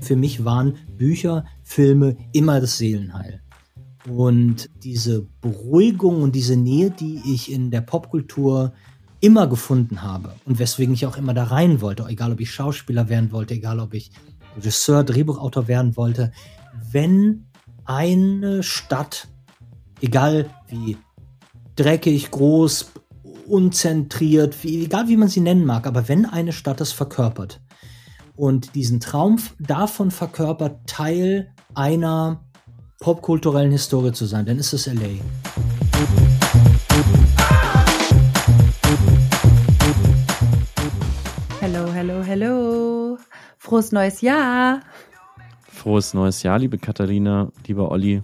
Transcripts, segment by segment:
Für mich waren Bücher, Filme immer das Seelenheil. Und diese Beruhigung und diese Nähe, die ich in der Popkultur immer gefunden habe und weswegen ich auch immer da rein wollte, egal ob ich Schauspieler werden wollte, egal ob ich Regisseur, Drehbuchautor werden wollte, wenn eine Stadt, egal wie dreckig, groß, unzentriert, wie, egal wie man sie nennen mag, aber wenn eine Stadt es verkörpert und diesen Traum davon verkörpert, Teil einer popkulturellen Historie zu sein, dann ist es LA. Hallo, hallo, hallo. Frohes neues Jahr. Frohes neues Jahr, liebe Katharina, lieber Olli.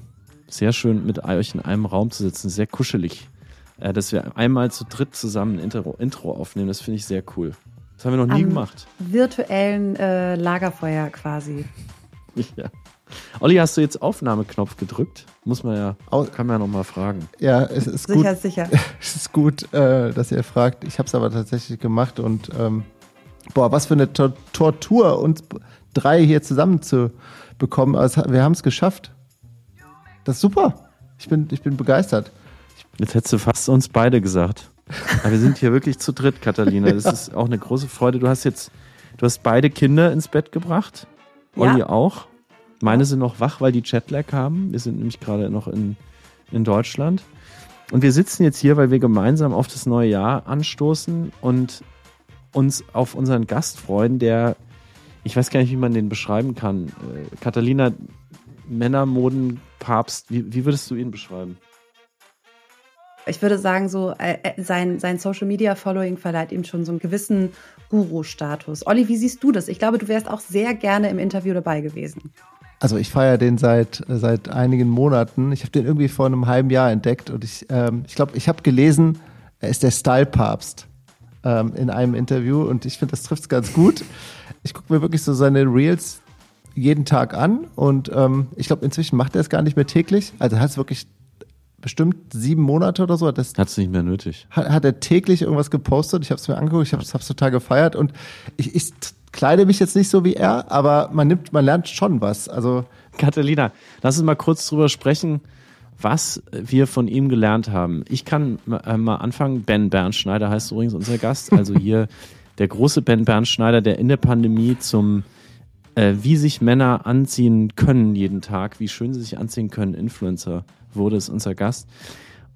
Sehr schön, mit euch in einem Raum zu sitzen. Sehr kuschelig. Äh, dass wir einmal zu dritt zusammen ein Intro, Intro aufnehmen, das finde ich sehr cool. Das haben wir noch nie Am gemacht. Virtuellen äh, Lagerfeuer quasi. Ja. Olli, hast du jetzt Aufnahmeknopf gedrückt? Muss man ja, kann man ja nochmal fragen. Ja, es ist gut. Sicher, sicher. Es ist gut, äh, dass ihr fragt. Ich habe es aber tatsächlich gemacht und ähm, boah, was für eine Tor Tortur, uns drei hier zusammen zu bekommen. Also, wir haben es geschafft. Das ist super. Ich bin, ich bin begeistert. Jetzt hättest du fast uns beide gesagt. Aber wir sind hier wirklich zu dritt, Katharina. Das ist auch eine große Freude. Du hast jetzt, du hast beide Kinder ins Bett gebracht. Ja. Olli auch. Meine sind noch wach, weil die Jetlag haben. Wir sind nämlich gerade noch in, in Deutschland. Und wir sitzen jetzt hier, weil wir gemeinsam auf das neue Jahr anstoßen und uns auf unseren Gast freuen, der, ich weiß gar nicht, wie man den beschreiben kann. Äh, Catalina, Männermodenpapst, wie, wie würdest du ihn beschreiben? Ich würde sagen, so äh, äh, sein, sein Social Media Following verleiht ihm schon so einen gewissen Guru-Status. Olli, wie siehst du das? Ich glaube, du wärst auch sehr gerne im Interview dabei gewesen. Also ich feiere den seit, seit einigen Monaten. Ich habe den irgendwie vor einem halben Jahr entdeckt und ich ähm, ich, glaube, ich habe gelesen, er ist der Style-Papst ähm, in einem Interview und ich finde, das trifft es ganz gut. Ich gucke mir wirklich so seine Reels jeden Tag an und ähm, ich glaube, inzwischen macht er es gar nicht mehr täglich. Also hat es wirklich bestimmt sieben Monate oder so. Hat das Hat es nicht mehr nötig. hat, hat er täglich irgendwas gepostet. Ich habe es mir angeguckt, ich habe es total gefeiert und ich, ich kleide mich jetzt nicht so wie er, aber man nimmt, man lernt schon was. Also Catalina, lass uns mal kurz drüber sprechen, was wir von ihm gelernt haben. Ich kann äh, mal anfangen. Ben Bernschneider heißt übrigens unser Gast. Also hier der große Ben Bernschneider, der in der Pandemie zum äh, wie sich Männer anziehen können jeden Tag, wie schön sie sich anziehen können, Influencer wurde, ist unser Gast.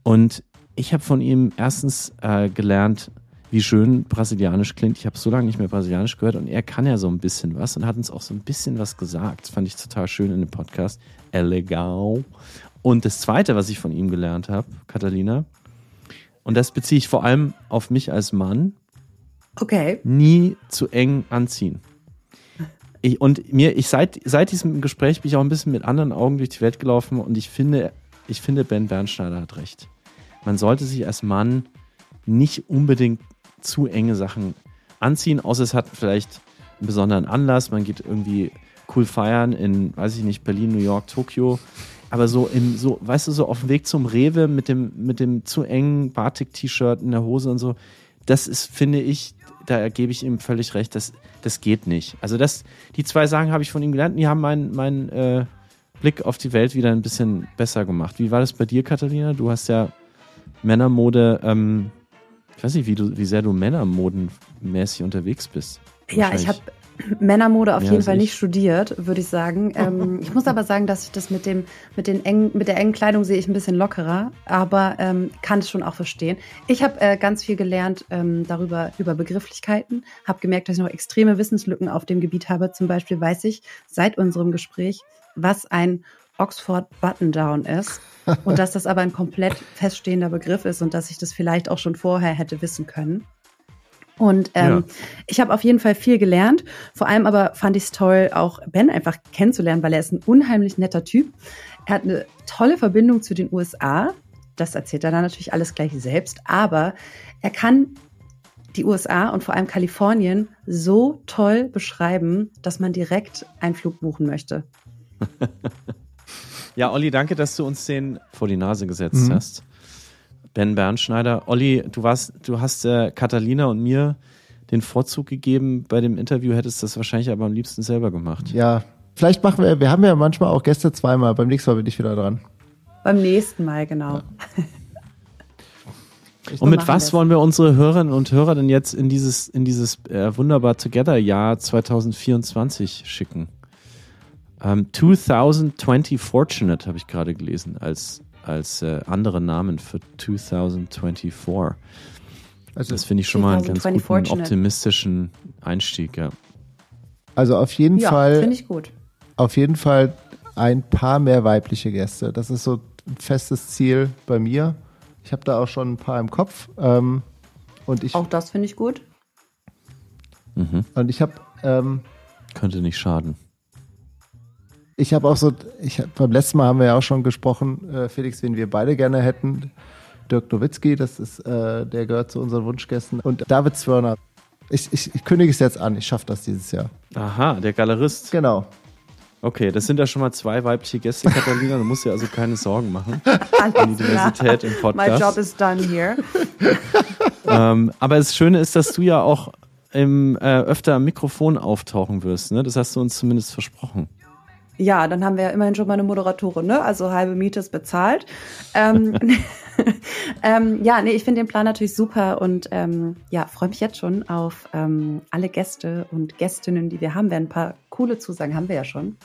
Und ich habe von ihm erstens äh, gelernt, wie schön brasilianisch klingt. Ich habe so lange nicht mehr brasilianisch gehört und er kann ja so ein bisschen was und hat uns auch so ein bisschen was gesagt. Das fand ich total schön in dem Podcast. É legal. Und das Zweite, was ich von ihm gelernt habe, Catalina, und das beziehe ich vor allem auf mich als Mann, Okay. nie zu eng anziehen. Ich, und mir, ich seit, seit diesem Gespräch bin ich auch ein bisschen mit anderen Augen durch die Welt gelaufen und ich finde, ich finde, Ben Bernschneider hat recht. Man sollte sich als Mann nicht unbedingt zu enge Sachen anziehen, außer es hat vielleicht einen besonderen Anlass. Man geht irgendwie cool feiern in, weiß ich nicht, Berlin, New York, Tokio. Aber so im, so, weißt du, so auf dem Weg zum Rewe mit dem, mit dem zu engen Batik-T-Shirt in der Hose und so, das ist, finde ich, da gebe ich ihm völlig recht, das, das geht nicht. Also das, die zwei Sachen habe ich von ihm gelernt, die haben meinen mein, äh, Blick auf die Welt wieder ein bisschen besser gemacht. Wie war das bei dir, Katharina? Du hast ja Männermode, ähm, ich weiß nicht, wie, du, wie sehr du männermodenmäßig unterwegs bist. Ja, ich habe Männermode auf jeden Fall ich. nicht studiert, würde ich sagen. Ähm, ich muss aber sagen, dass ich das mit dem, mit den engen, mit der engen Kleidung sehe ich ein bisschen lockerer, aber ähm, kann es schon auch verstehen. Ich habe äh, ganz viel gelernt ähm, darüber über Begrifflichkeiten, habe gemerkt, dass ich noch extreme Wissenslücken auf dem Gebiet habe. Zum Beispiel weiß ich seit unserem Gespräch, was ein Oxford Button Down ist und dass das aber ein komplett feststehender Begriff ist und dass ich das vielleicht auch schon vorher hätte wissen können. Und ähm, Ja. ich habe auf jeden Fall viel gelernt. Vor allem aber fand ich es toll, auch Ben einfach kennenzulernen, weil er ist ein unheimlich netter Typ. Er hat eine tolle Verbindung zu den USA. Das erzählt er dann natürlich alles gleich selbst. Aber er kann die USA und vor allem Kalifornien so toll beschreiben, dass man direkt einen Flug buchen möchte. Ja, Olli, danke, dass du uns den vor die Nase gesetzt Mhm. hast. Ben Bernschneider. Olli, du warst, du hast äh, Catalina und mir den Vorzug gegeben. Bei dem Interview hättest du das wahrscheinlich aber am liebsten selber gemacht. Ja, vielleicht machen wir, wir haben ja manchmal auch Gäste zweimal. Beim nächsten Mal bin ich wieder dran. Beim nächsten Mal, genau. Ja. Und mit was das. wollen wir unsere Hörerinnen und Hörer denn jetzt in dieses, in dieses äh, wunderbar Together Jahr 2024 schicken? Um, 2020 Fortunate habe ich gerade gelesen als, als äh, andere Namen für 2024. Also das finde ich schon mal einen ganz guten, fortunate. optimistischen Einstieg, ja. Also auf jeden ja, Fall. finde ich gut. Auf jeden Fall ein paar mehr weibliche Gäste. Das ist so ein festes Ziel bei mir. Ich habe da auch schon ein paar im Kopf. Ähm, und ich, auch das finde ich gut. Mhm. Und ich habe. Ähm, Könnte nicht schaden. Ich habe auch so, ich hab, beim letzten Mal haben wir ja auch schon gesprochen, äh, Felix, wen wir beide gerne hätten. Dirk Nowitzki, das ist, äh, der gehört zu unseren Wunschgästen. Und David Zwörner. Ich, ich, ich kündige es jetzt an, ich schaffe das dieses Jahr. Aha, der Galerist. Genau. Okay, das sind ja schon mal zwei weibliche Gäste, Katharina. Du musst dir also keine Sorgen machen um die Diversität im Podcast. My job is done here. ähm, aber das Schöne ist, dass du ja auch im, äh, öfter am Mikrofon auftauchen wirst. Ne? Das hast du uns zumindest versprochen. Ja, dann haben wir ja immerhin schon mal eine Moderatorin, ne? Also halbe Miete ist bezahlt. Ähm, ähm, ja, nee, ich finde den Plan natürlich super und ähm, ja, freue mich jetzt schon auf ähm, alle Gäste und Gästinnen, die wir haben werden. Ein paar coole Zusagen haben wir ja schon.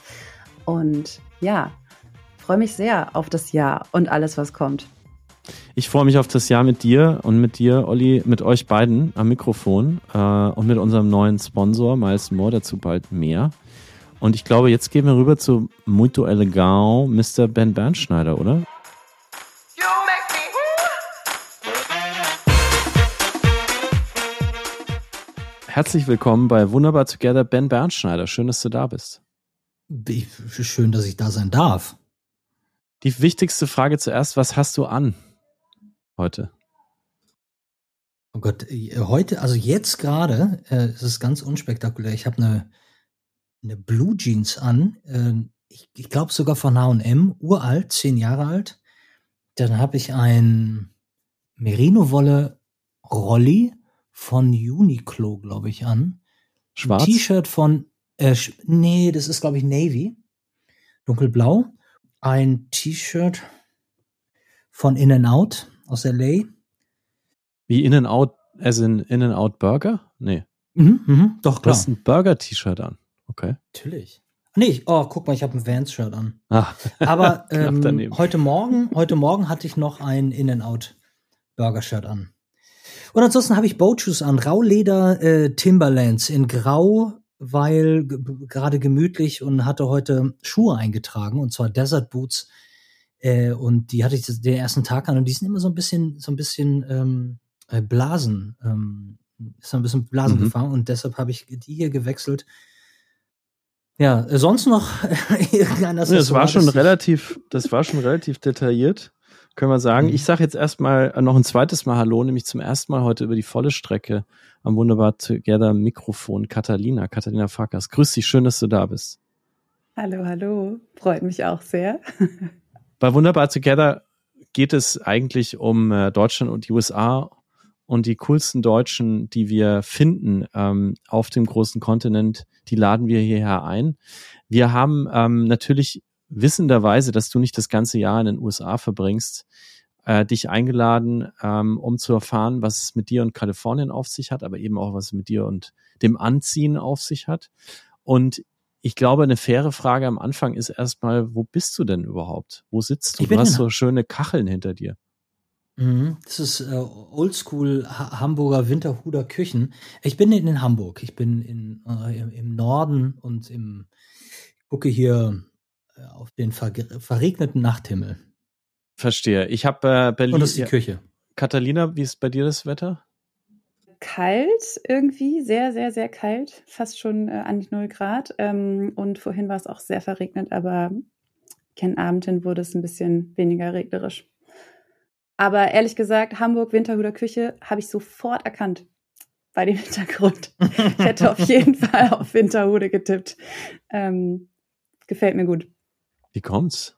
Und ja, freue mich sehr auf das Jahr und alles, was kommt. Ich freue mich auf das Jahr mit dir und mit dir, Olli, mit euch beiden am Mikrofon äh, und mit unserem neuen Sponsor, Miles Moore, dazu bald mehr. Und ich glaube, jetzt gehen wir rüber zu Muito Elegant, Mr. Ben Bernschneider, oder? Herzlich willkommen bei Wunderbar Together, Ben Bernschneider. Schön, dass du da bist. Schön, dass ich da sein darf. Die wichtigste Frage zuerst, was hast du an heute? Oh Gott, äh, heute, also jetzt gerade, äh, ist es ganz unspektakulär. Ich habe eine eine Blue Jeans an. Äh, ich, ich glaube sogar von H&M, uralt, zehn Jahre alt. Dann habe ich ein Merino-Wolle Rolli von Uniqlo, glaube ich, an. Schwarz? T-Shirt von, äh, nee, das ist, glaube ich, Navy. Dunkelblau. Ein T-Shirt von In-N-Out aus L.A. Wie In-N-Out, as in In-N-Out Burger? Nee. Mhm, mhm, doch, klar. Du hast ein Burger-T-Shirt an. Okay. Natürlich. Nee, oh, guck mal, ich habe ein Vans-Shirt an. Ah. Aber ähm, heute Morgen, heute Morgen hatte ich noch ein In-N-Out Burger-Shirt an. Und ansonsten habe ich Boat an, Rauleder äh, Timberlands in Grau, weil gerade gemütlich und hatte heute Schuhe eingetragen und zwar Desert Boots. Äh, und die hatte ich den ersten Tag an und die sind immer so ein bisschen, so ein bisschen ähm, äh, Blasen, ähm, ist ein bisschen Blasen mhm. gefangen und deshalb habe ich die hier gewechselt ja, sonst noch irgendein ja, Das war schon relativ, das war schon relativ detailliert, können wir sagen. Mhm. Ich sage jetzt erstmal noch ein zweites Mal Hallo, nämlich zum ersten Mal heute über die volle Strecke am Wunderbar Together Mikrofon Catalina, Catalina Farkas. Grüß dich, schön, dass du da bist. Hallo, hallo, freut mich auch sehr. Bei Wunderbar Together geht es eigentlich um äh, Deutschland und die USA und die coolsten Deutschen, die wir finden ähm, auf dem großen Kontinent, die laden wir hierher ein. Wir haben ähm, natürlich wissenderweise, dass du nicht das ganze Jahr in den USA verbringst, äh, dich eingeladen, ähm, um zu erfahren, was es mit dir und Kalifornien auf sich hat, aber eben auch, was es mit dir und dem Anziehen auf sich hat. Und ich glaube, eine faire Frage am Anfang ist erstmal, wo bist du denn überhaupt? Wo sitzt du? Du hast so schöne Kacheln hinter dir. Mhm. Das ist äh, Oldschool ha Hamburger Winterhuder Küchen. Ich bin in, in Hamburg. Ich bin in, äh, im, im, Norden und im gucke hier äh, auf den ver verregneten Nachthimmel. Verstehe. Ich habe äh, Berlin. Und das ist die Küche. Catalina, wie ist bei dir das Wetter? Kalt irgendwie, sehr, sehr, sehr kalt, fast schon äh, an die 0 Grad. Ähm, und vorhin war es auch sehr verregnet, aber kein Abend hin wurde es ein bisschen weniger regnerisch. Aber ehrlich gesagt, Hamburg Winterhuder Küche habe ich sofort erkannt bei dem Hintergrund. Ich hätte auf jeden Fall auf Winterhude getippt. Ähm, gefällt mir gut. Wie kommt's?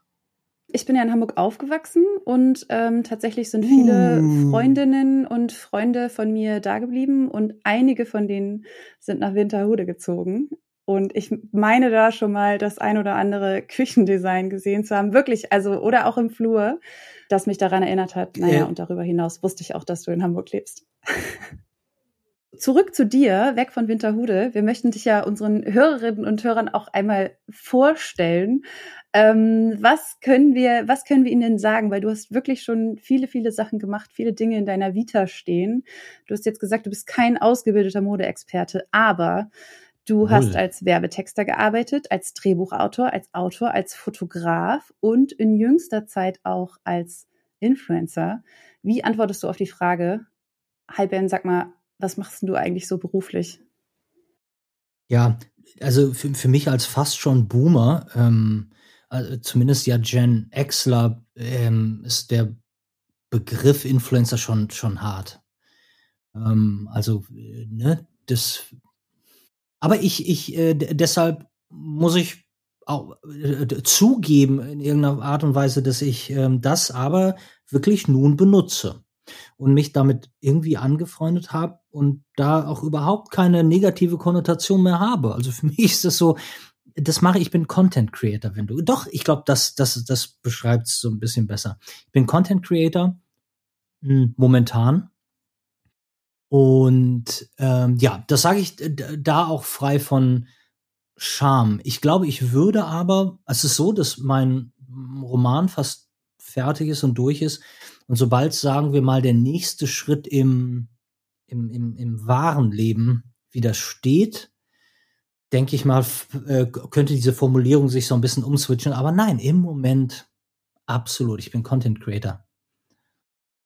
Ich bin ja in Hamburg aufgewachsen und ähm, tatsächlich sind viele Uh. Freundinnen und Freunde von mir da geblieben und einige von denen sind nach Winterhude gezogen. Und ich meine da schon mal das ein oder andere Küchendesign gesehen zu haben. Wirklich, also, oder auch im Flur, das mich daran erinnert hat. Naja, Äh. und darüber hinaus wusste ich auch, dass du in Hamburg lebst. Zurück zu dir, weg von Winterhude. Wir möchten dich ja unseren Hörerinnen und Hörern auch einmal vorstellen. Ähm, was können wir, was können wir ihnen denn sagen? Weil du hast wirklich schon viele, viele Sachen gemacht, viele Dinge in deiner Vita stehen. Du hast jetzt gesagt, du bist kein ausgebildeter Modeexperte, aber du Wohl. hast als Werbetexter gearbeitet, als Drehbuchautor, als Autor, als Fotograf und in jüngster Zeit auch als Influencer. Wie antwortest du auf die Frage, Hi Ben, sag mal, was machst du eigentlich so beruflich? Ja, also für, für mich als fast schon Boomer, ähm, also zumindest ja Gen Xler, ähm, ist der Begriff Influencer schon, schon hart. Ähm, also, äh, ne, das. Aber ich, ich, äh, deshalb muss ich auch äh, zugeben in irgendeiner Art und Weise, dass ich ähm, das aber wirklich nun benutze und mich damit irgendwie angefreundet habe und da auch überhaupt keine negative Konnotation mehr habe. Also für mich ist das so, das mache ich, ich bin Content Creator, wenn du. Doch, ich glaube, das, das, das beschreibt es so ein bisschen besser. Ich bin Content Creator mh, momentan. Und ähm, ja, das sage ich da auch frei von Scham. Ich glaube, ich würde aber, es ist so, dass mein Roman fast fertig ist und durch ist. Und sobald, sagen wir mal, der nächste Schritt im, im, im, im wahren Leben wieder steht, denke ich mal, äh, könnte diese Formulierung sich so ein bisschen umswitchen. Aber nein, im Moment absolut. Ich bin Content Creator.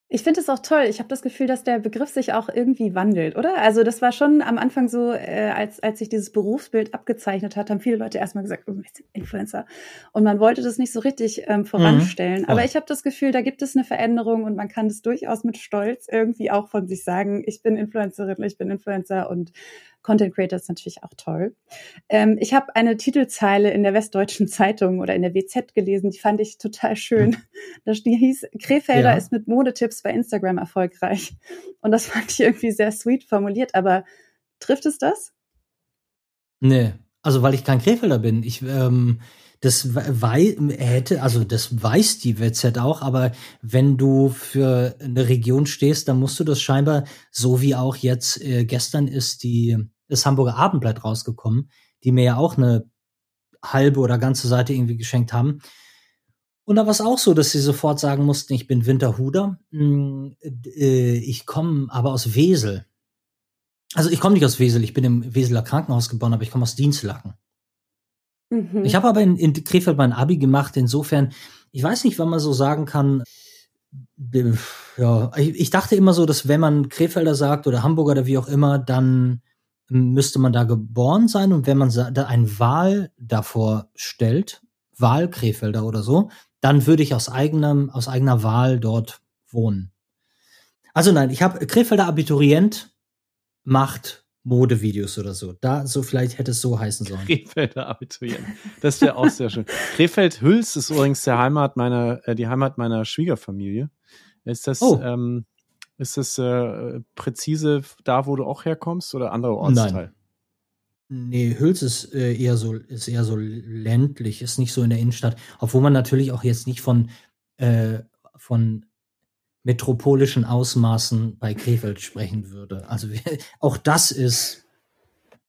Ich finde es auch toll. Ich habe das Gefühl, dass der Begriff sich auch irgendwie wandelt, oder? Also das war schon am Anfang so, äh, als, als sich dieses Berufsbild abgezeichnet hat, haben viele Leute erstmal gesagt, oh, wir sind Influencer. Und man wollte das nicht so richtig ähm, voranstellen. voll. Aber ich habe das Gefühl, da gibt es eine Veränderung und man kann das durchaus mit Stolz irgendwie auch von sich sagen, ich bin Influencerin, ich bin Influencer und Content Creator ist natürlich auch toll. Ähm, ich habe eine Titelzeile in der Westdeutschen Zeitung oder in der WZ gelesen, die fand ich total schön. Da ste- hieß, Krefelder Ja. ist mit Modetipps bei Instagram erfolgreich. Und das fand ich irgendwie sehr sweet formuliert, aber trifft es das? Nee, also weil ich kein Krefelder bin. Ich, ähm, das wei hätte, also das weiß die WZ auch, aber wenn du für eine Region stehst, dann musst du das scheinbar, so wie auch jetzt äh, gestern ist die das Hamburger Abendblatt rausgekommen, die mir ja auch eine halbe oder ganze Seite irgendwie geschenkt haben. Und da war es auch so, dass sie sofort sagen mussten, ich bin Winterhuder, mm, äh, ich komme aber aus Wesel. Also ich komme nicht aus Wesel, ich bin im Weseler Krankenhaus geboren, aber ich komme aus Dienstlaken. Mhm. Ich habe aber in, in Krefeld mein Abi gemacht, insofern, ich weiß nicht, wann man so sagen kann, ja, ich, ich dachte immer so, dass wenn man Krefelder sagt oder Hamburger oder wie auch immer, dann müsste man da geboren sein und wenn man da ein Wahl davor stellt, Wahl Krefelder oder so, dann würde ich aus eigenem, aus eigener Wahl dort wohnen. Also nein, ich habe Krefelder Abiturient macht Modevideos oder so. Da so vielleicht hätte es so heißen sollen. Krefelder Abiturient. Das wäre auch sehr schön. Krefeld-Hüls ist übrigens der Heimat meiner, äh, die Heimat meiner Schwiegerfamilie. Ist das, Oh. ähm, ist das äh, präzise da, wo du auch herkommst oder anderer Ortsteil? Nee, Hüls ist äh, eher so ist eher so ländlich, ist nicht so in der Innenstadt, obwohl man natürlich auch jetzt nicht von äh, von metropolischen Ausmaßen bei Krefeld sprechen würde. Also auch das ist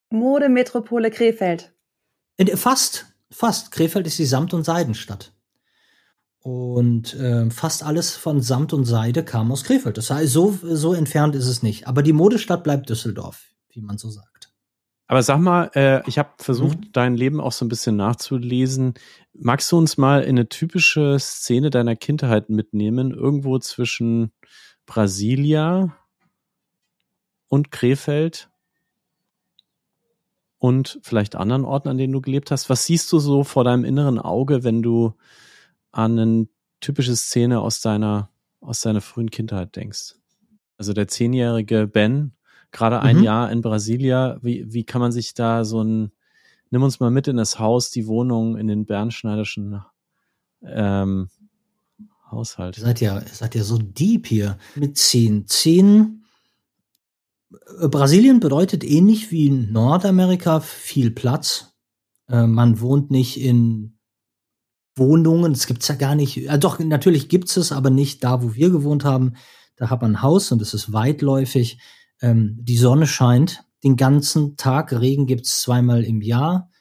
Modemetropole Krefeld. äh, fast fast Krefeld ist die Samt- und Seidenstadt. Und äh, fast alles von Samt und Seide kam aus Krefeld. Das heißt, so, so entfernt ist es nicht. Aber die Modestadt bleibt Düsseldorf, wie man so sagt. Aber sag mal, äh, ich habe versucht, Mhm. dein Leben auch so ein bisschen nachzulesen. Magst du uns mal in eine typische Szene deiner Kindheit mitnehmen, irgendwo zwischen Brasilia und Krefeld und vielleicht anderen Orten, an denen du gelebt hast? Was siehst du so vor deinem inneren Auge, wenn du an eine typische Szene aus deiner, aus deiner frühen Kindheit denkst? Also der zehnjährige Ben, gerade ein Mhm. Jahr in Brasilia, wie, wie kann man sich da so ein, nimm uns mal mit in das Haus, die Wohnung in den Bernschneiderschen ähm, Haushalt. Ihr seid ja, ihr seid ja so deep hier. Mit zehn. Zehn. Brasilien bedeutet ähnlich wie Nordamerika viel Platz. Äh, man wohnt nicht in Wohnungen, das gibt's ja gar nicht. Äh, doch, natürlich gibt's es, aber nicht da, wo wir gewohnt haben. Da hat man ein Haus und es ist weitläufig. Ähm, die Sonne scheint den ganzen Tag. Regen gibt's zweimal im Jahr.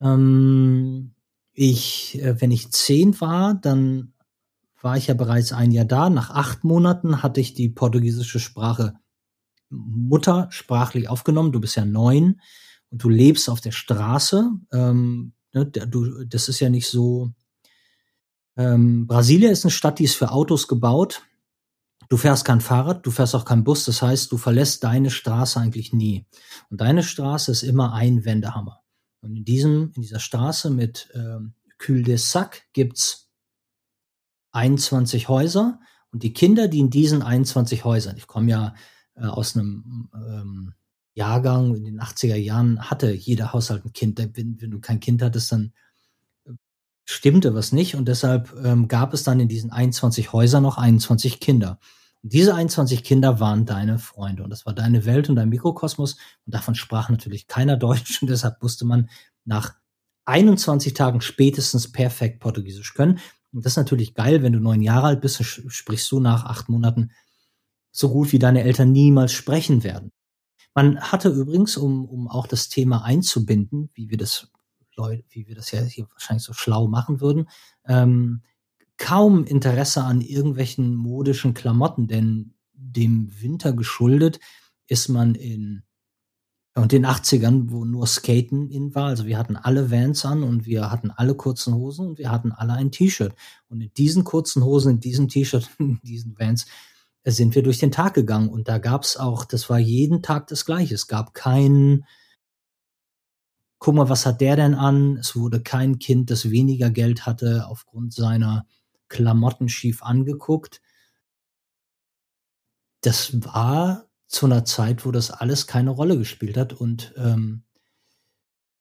Ähm, ich, äh, wenn ich zehn war, dann war ich ja bereits ein Jahr da. Nach acht Monaten hatte ich die portugiesische Sprache muttersprachlich aufgenommen. Du bist ja neun und du lebst auf der Straße. Ähm, ne, du, das ist ja nicht so. Ähm, Brasilia ist eine Stadt, die ist für Autos gebaut. Du fährst kein Fahrrad, du fährst auch kein Bus. Das heißt, du verlässt deine Straße eigentlich nie. Und deine Straße ist immer ein Wendehammer. Und in diesem, in dieser Straße mit ähm, Cul de Sac gibt's 21 Häuser. Und die Kinder, die in diesen 21 Häusern, ich komme ja äh, aus einem ähm, Jahrgang in den 80er Jahren, hatte jeder Haushalt ein Kind. Wenn, wenn du kein Kind hattest, dann äh, stimmte was nicht. Und deshalb ähm, gab es dann in diesen 21 Häusern noch 21 Kinder. Und diese 21 Kinder waren deine Freunde. Und das war deine Welt und dein Mikrokosmos. Und davon sprach natürlich keiner Deutsch. Und deshalb musste man nach 21 Tagen spätestens perfekt Portugiesisch können. Und das ist natürlich geil, wenn du neun Jahre alt bist, sprichst du nach acht Monaten so gut wie deine Eltern niemals sprechen werden. Man hatte übrigens, um, um auch das Thema einzubinden, wie wir das wie wir das ja hier wahrscheinlich so schlau machen würden, ähm, kaum Interesse an irgendwelchen modischen Klamotten, denn dem Winter geschuldet ist man in und den 80ern, wo nur Skaten in war. Also wir hatten alle Vans an und wir hatten alle kurzen Hosen und wir hatten alle ein T-Shirt. Und in diesen kurzen Hosen, in diesem T-Shirt, in diesen Vans sind wir durch den Tag gegangen. Und da gab's auch, das war jeden Tag das Gleiche. Es gab keinen, guck mal, was hat der denn an? Es wurde kein Kind, das weniger Geld hatte, aufgrund seiner Klamotten schief angeguckt. Das war zu einer Zeit, wo das alles keine Rolle gespielt hat. Und ähm,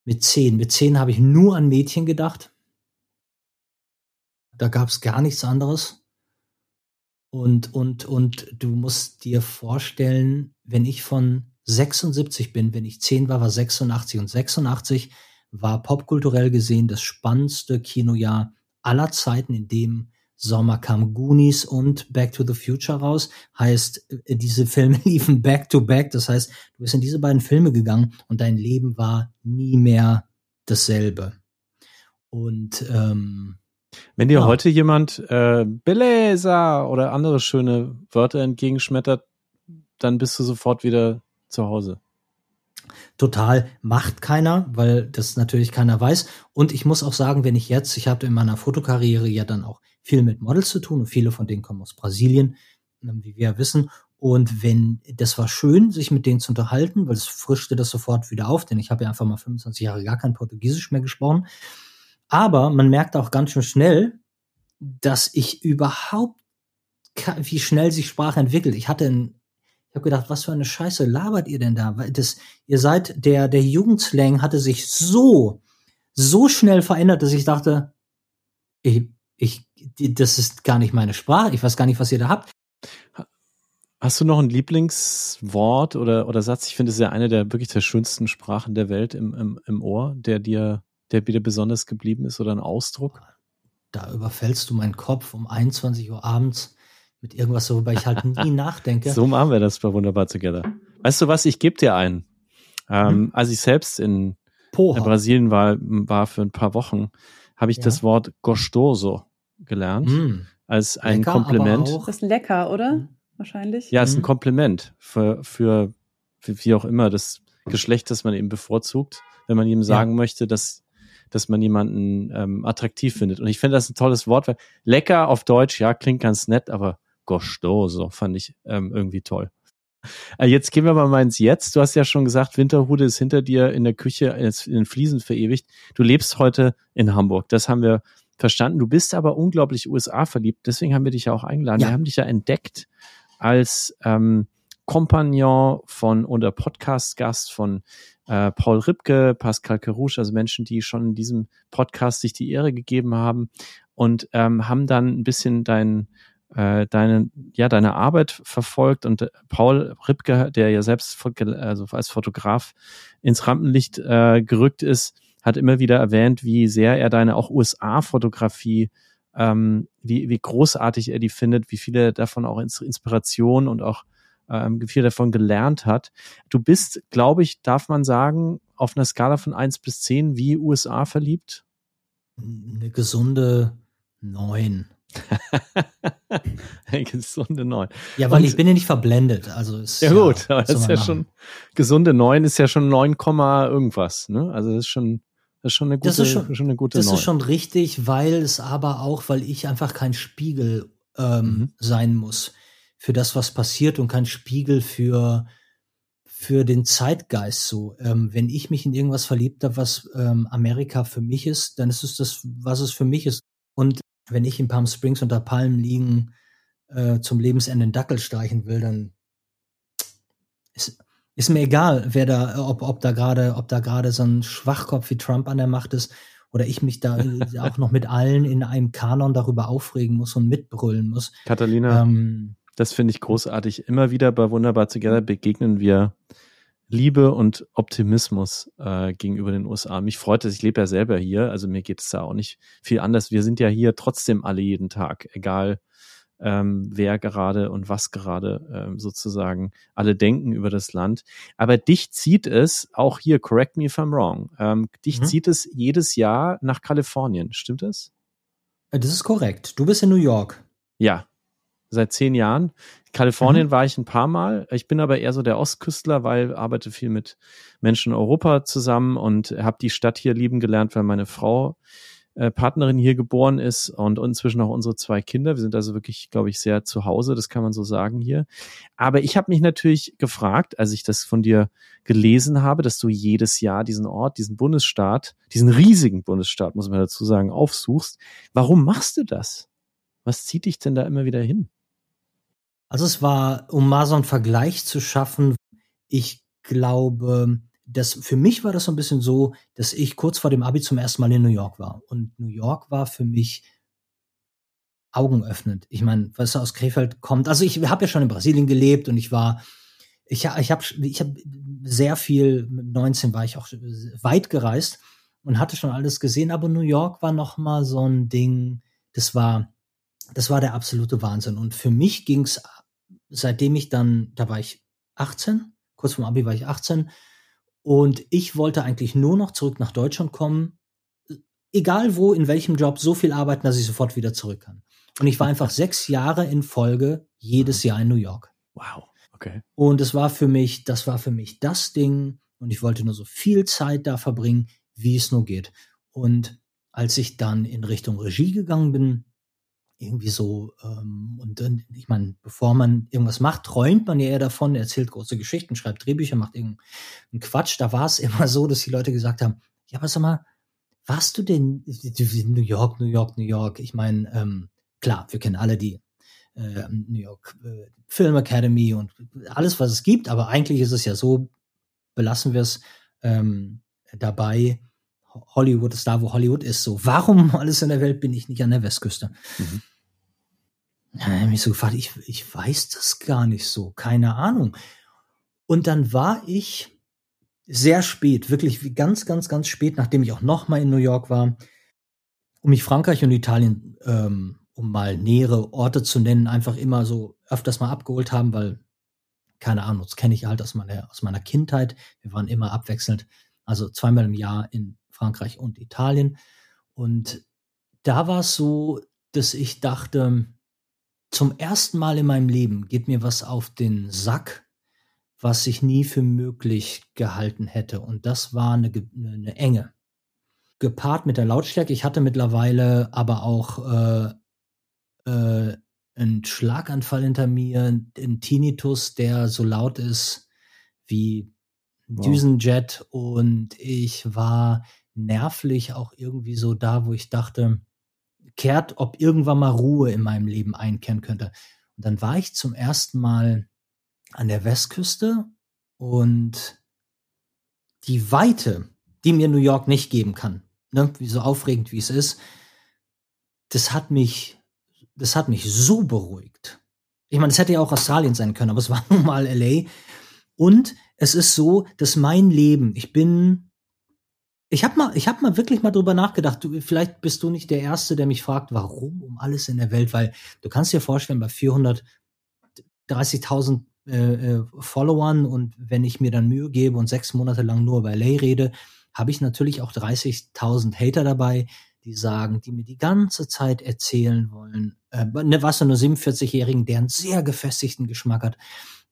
mit zehn, mit zehn habe ich nur an Mädchen gedacht. Da gab es gar nichts anderes. Und, und, und du musst dir vorstellen, wenn ich von 76 bin, wenn ich zehn war, war 86 und 86 war popkulturell gesehen das spannendste Kinojahr aller Zeiten, in dem Sommer kam Goonies und Back to the Future raus. Heißt, äh, diese Filme liefen back to back. Das heißt, du bist in diese beiden Filme gegangen und dein Leben war nie mehr dasselbe. Und ähm, wenn dir ja. heute jemand äh, Beleza oder andere schöne Wörter entgegenschmettert, dann bist du sofort wieder zu Hause. Total macht keiner, weil das natürlich keiner weiß. Und ich muss auch sagen, wenn ich jetzt, ich habe in meiner Fotokarriere ja dann auch viel mit Models zu tun und viele von denen kommen aus Brasilien, ähm, wie wir ja wissen. Und wenn, das war schön, sich mit denen zu unterhalten, weil es frischte das sofort wieder auf, denn ich habe ja einfach mal 25 Jahre gar kein Portugiesisch mehr gesprochen. Aber man merkt auch ganz schön schnell, dass ich überhaupt, wie schnell sich Sprache entwickelt. Ich hatte ein, ich habe gedacht, was für eine Scheiße labert ihr denn da? Weil das, ihr seid, der, der Jugendslang hatte sich so, so schnell verändert, dass ich dachte, ich, ich, das ist gar nicht meine Sprache. Ich weiß gar nicht, was ihr da habt. Hast du noch ein Lieblingswort oder, oder Satz? Ich finde, es ist ja eine der wirklich der schönsten Sprachen der Welt im, im, im Ohr, der dir, der wieder besonders geblieben ist oder ein Ausdruck? Da überfällst du meinen Kopf um 21 Uhr abends mit irgendwas, worüber ich halt nie nachdenke. So machen wir das bei Wunderbar Together. Weißt du was? Ich gebe dir einen. Ähm, hm? Als ich selbst in, in Brasilien war, war für ein paar Wochen, habe ich ja. das Wort gostoso gelernt mm. als ein lecker, Kompliment. Das ist lecker, oder? Mhm. Wahrscheinlich. Ja, ist ein mhm. Kompliment für, für, für wie auch immer das Geschlecht, das man eben bevorzugt, wenn man ihm sagen ja. möchte, dass, dass man jemanden ähm, attraktiv findet. Und ich finde das ein tolles Wort, weil lecker auf Deutsch, ja, klingt ganz nett, aber gostoso fand ich ähm, irgendwie toll. Äh, jetzt gehen wir mal ins Jetzt. Du hast ja schon gesagt, Winterhude ist hinter dir in der Küche in den Fliesen verewigt. Du lebst heute in Hamburg. Das haben wir verstanden. Du bist aber unglaublich USA verliebt. Deswegen haben wir dich ja auch eingeladen. Ja. Wir haben dich ja entdeckt als ähm, Kompagnon von oder Podcast-Gast von äh, Paul Ripke, Pascal Kerouche, also Menschen, die schon in diesem Podcast sich die Ehre gegeben haben und ähm, haben dann ein bisschen dein, äh, deine, ja, deine Arbeit verfolgt und äh, Paul Ripke, der ja selbst also als Fotograf ins Rampenlicht äh, gerückt ist, hat immer wieder erwähnt, wie sehr er deine auch USA-Fotografie ähm, wie, wie großartig er die findet, wie viele davon auch Inspiration und auch ähm, viel davon gelernt hat. Du bist, glaube ich, darf man sagen, auf einer Skala von eins bis zehn wie USA verliebt? Eine gesunde neun. Eine gesunde neun. Ja, weil und, ich bin ja nicht verblendet. Also ist, ja, ja gut, das ist ja machen. schon gesunde neun ist ja schon neun Komma irgendwas. Ne? Also das ist schon das ist schon eine gute, das ist schon, schon eine gute Das 9. ist schon richtig, weil es aber auch, weil ich einfach kein Spiegel ähm, mhm. sein muss für das, was passiert und kein Spiegel für für den Zeitgeist so. Ähm, wenn ich mich in irgendwas verliebt habe, was ähm, Amerika für mich ist, dann ist es das, was es für mich ist. Und wenn ich in Palm Springs unter Palmen liegen äh, zum Lebensende einen Dackel streichen will, dann ist, ist mir egal, wer da, ob, ob da gerade, ob da gerade so ein Schwachkopf wie Trump an der Macht ist oder ich mich da auch noch mit allen in einem Kanon darüber aufregen muss und mitbrüllen muss. Catalina, ähm, das finde ich großartig. Immer wieder bei Wunderbar Together begegnen wir Liebe und Optimismus äh, gegenüber den USA. Mich freut es, ich lebe ja selber hier, also mir geht es da auch nicht viel anders. Wir sind ja hier trotzdem alle jeden Tag, egal ähm, wer gerade und was gerade ähm, sozusagen alle denken über das Land. Aber dich zieht es, auch hier, correct me if I'm wrong, ähm, dich mhm. zieht es jedes Jahr nach Kalifornien, stimmt das? Äh, das ist korrekt. Du bist in New York. Ja, seit zehn Jahren. Kalifornien mhm. war ich ein paar Mal. Ich bin aber eher so der Ostküstler, weil arbeite viel mit Menschen in Europa zusammen und habe die Stadt hier lieben gelernt, weil meine Frau äh, Partnerin hier geboren ist und inzwischen auch unsere zwei Kinder. Wir sind also wirklich, glaube ich, sehr zu Hause, das kann man so sagen hier. Aber ich habe mich natürlich gefragt, als ich das von dir gelesen habe, dass du jedes Jahr diesen Ort, diesen Bundesstaat, diesen riesigen Bundesstaat, muss man dazu sagen, aufsuchst. Warum machst du das? Was zieht dich denn da immer wieder hin? Also es war, um mal so einen Vergleich zu schaffen, ich glaube, das für mich war das so ein bisschen so, dass ich kurz vor dem Abi zum ersten Mal in New York war. Und New York war für mich augenöffnend. Ich meine, was aus Krefeld kommt. Also ich habe ja schon in Brasilien gelebt und ich war, ich, ich habe ich hab sehr viel, mit 19 war ich auch weit gereist und hatte schon alles gesehen, aber New York war noch mal so ein Ding, das war, das war der absolute Wahnsinn. Und für mich ging's, seitdem ich dann, da war ich 18, kurz vom Abi war ich 18, und ich wollte eigentlich nur noch zurück nach Deutschland kommen, egal wo, in welchem Job, so viel arbeiten, dass ich sofort wieder zurück kann. Und ich war einfach sechs Jahre in Folge jedes Jahr in New York. Wow, okay. Und es war für mich, das war für mich das Ding. Und ich wollte nur so viel Zeit da verbringen, wie es nur geht. Und als ich dann in Richtung Regie gegangen bin, irgendwie so, ähm, und dann, ich meine, bevor man irgendwas macht, träumt man ja eher davon, erzählt große Geschichten, schreibt Drehbücher, macht irgendeinen Quatsch. Da war es immer so, dass die Leute gesagt haben, ja, aber sag mal, warst du denn New York, New York, New York? Ich meine, ähm, klar, wir kennen alle die äh, New York äh, Film Academy und alles, was es gibt, aber eigentlich ist es ja so, belassen wir es ähm, dabei, Hollywood ist da, wo Hollywood ist. So, warum alles in der Welt bin ich nicht an der Westküste? Mhm. Dann habe ich mich so gefragt, ich, ich weiß das gar nicht so, keine Ahnung. Und dann war ich sehr spät, wirklich ganz, ganz, ganz spät, nachdem ich auch noch mal in New York war, um mich Frankreich und Italien, ähm, um mal nähere Orte zu nennen, einfach immer so öfters mal abgeholt haben, weil, keine Ahnung, das kenne ich halt aus meiner, aus meiner Kindheit. Wir waren immer abwechselnd, also zweimal im Jahr in Frankreich und Italien. Und da war es so, dass ich dachte, zum ersten Mal in meinem Leben geht mir was auf den Sack, was ich nie für möglich gehalten hätte. Und das war eine, eine Enge. Gepaart mit der Lautstärke. Ich hatte mittlerweile aber auch äh, äh, einen Schlaganfall hinter mir, einen Tinnitus, der so laut ist wie wow. Düsenjet. Und ich war nervlich auch irgendwie so da, wo ich dachte, kehrt, ob irgendwann mal Ruhe in meinem Leben einkehren könnte. Und dann war ich zum ersten Mal an der Westküste und die Weite, die mir New York nicht geben kann, ne, wie so aufregend wie es ist, das hat mich, das hat mich so beruhigt. Ich meine, es hätte ja auch Australien sein können, aber es war nun mal LA. Und es ist so, dass mein Leben, ich bin, ich habe mal, ich habe mal wirklich mal drüber nachgedacht. Du, vielleicht bist du nicht der Erste, der mich fragt, warum um alles in der Welt, weil du kannst dir vorstellen, bei 430.000 äh, äh, Followern und wenn ich mir dann Mühe gebe und sechs Monate lang nur über LA rede, habe ich natürlich auch 30.000 Hater dabei, die sagen, die mir die ganze Zeit erzählen wollen, äh, ne, was nur 47-Jährigen, der einen sehr gefestigten Geschmack hat,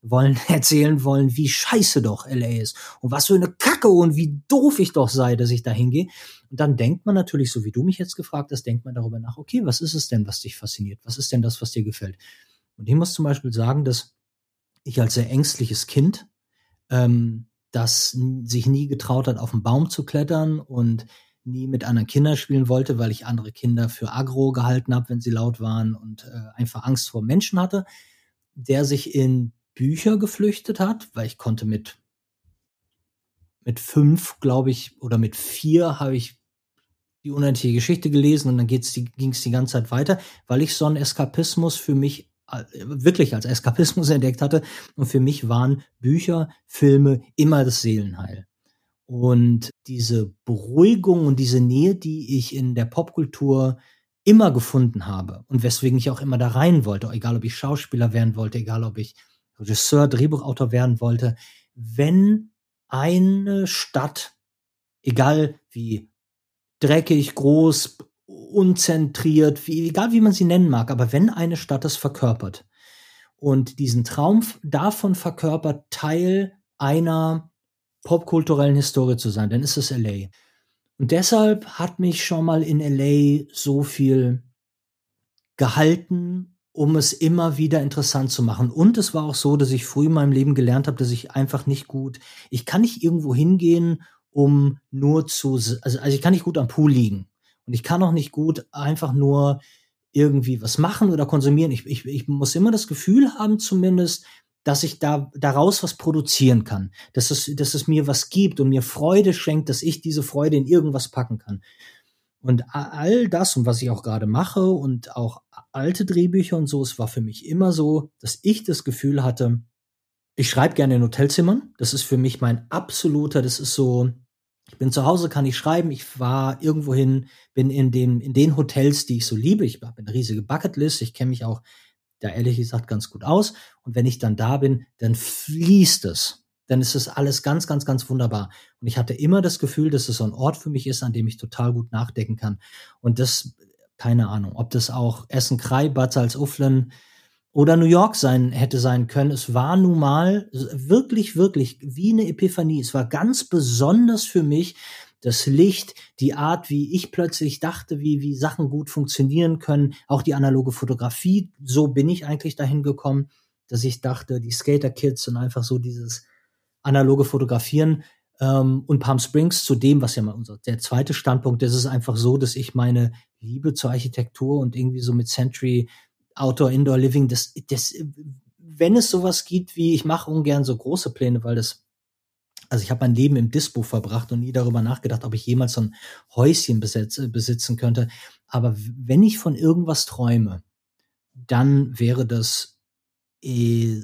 wollen erzählen wollen, wie scheiße doch LA ist und was für eine Kacke und wie doof ich doch sei, dass ich da hingehe. Und dann denkt man natürlich, so wie du mich jetzt gefragt hast, denkt man darüber nach, okay, was ist es denn, was dich fasziniert? Was ist denn das, was dir gefällt? Und ich muss zum Beispiel sagen, dass ich als sehr ängstliches Kind, ähm, das sich nie getraut hat, auf den Baum zu klettern und nie mit anderen Kindern spielen wollte, weil ich andere Kinder für aggro gehalten habe, wenn sie laut waren und äh, einfach Angst vor Menschen hatte, der sich in Bücher geflüchtet hat, weil ich konnte mit mit fünf, glaube ich, oder mit vier habe ich die unendliche Geschichte gelesen und dann ging es die, die ganze Zeit weiter, weil ich so einen Eskapismus für mich wirklich als Eskapismus entdeckt hatte. Und für mich waren Bücher, Filme immer das Seelenheil. Und diese Beruhigung und diese Nähe, die ich in der Popkultur immer gefunden habe und weswegen ich auch immer da rein wollte, egal ob ich Schauspieler werden wollte, egal ob ich Regisseur, Drehbuchautor werden wollte, wenn eine Stadt, egal wie dreckig, groß, unzentriert, wie, egal wie man sie nennen mag, aber wenn eine Stadt es verkörpert und diesen Traum davon verkörpert, Teil einer popkulturellen Historie zu sein, dann ist es LA. Und deshalb hat mich schon mal in LA so viel gehalten, um es immer wieder interessant zu machen. Und es war auch so, dass ich früh in meinem Leben gelernt habe, dass ich einfach nicht gut, ich kann nicht irgendwo hingehen, um nur zu, also, also ich kann nicht gut am Pool liegen. Und ich kann auch nicht gut einfach nur irgendwie was machen oder konsumieren. Ich, ich, ich muss immer das Gefühl haben, zumindest, dass ich da daraus was produzieren kann, dass es, dass es mir was gibt und mir Freude schenkt, dass ich diese Freude in irgendwas packen kann. Und all das und was ich auch gerade mache und auch alte Drehbücher und so, es war für mich immer so, dass ich das Gefühl hatte, ich schreibe gerne in Hotelzimmern. Das ist für mich mein absoluter, das ist so, ich bin zu Hause, kann ich schreiben. Ich war irgendwohin, bin in den, in den Hotels, die ich so liebe. Ich habe eine riesige Bucketlist. Ich kenne mich auch da ehrlich gesagt ganz gut aus. Und wenn ich dann da bin, dann fließt es. Dann ist es alles ganz, ganz, ganz wunderbar. Und ich hatte immer das Gefühl, dass es so ein Ort für mich ist, an dem ich total gut nachdenken kann. Und das, keine Ahnung, ob das auch Essen Krei, Bad Salzuflen, oder New York sein hätte sein können. Es war nun mal wirklich, wirklich wie eine Epiphanie. Es war ganz besonders für mich das Licht, die Art, wie ich plötzlich dachte, wie, wie Sachen gut funktionieren können, auch die analoge Fotografie. So bin ich eigentlich dahin gekommen, dass ich dachte, die Skater Kids und einfach so dieses analoge Fotografieren ähm, und Palm Springs zu dem, was ja mal unser der zweite Standpunkt ist, ist einfach so, dass ich meine Liebe zur Architektur und irgendwie so mit Century Outdoor, Indoor Living, das, das, wenn es sowas gibt wie, ich mache ungern so große Pläne, weil das, also ich habe mein Leben im Dispo verbracht und nie darüber nachgedacht, ob ich jemals so ein Häuschen besetze, besitzen könnte. Aber wenn ich von irgendwas träume, dann wäre das äh,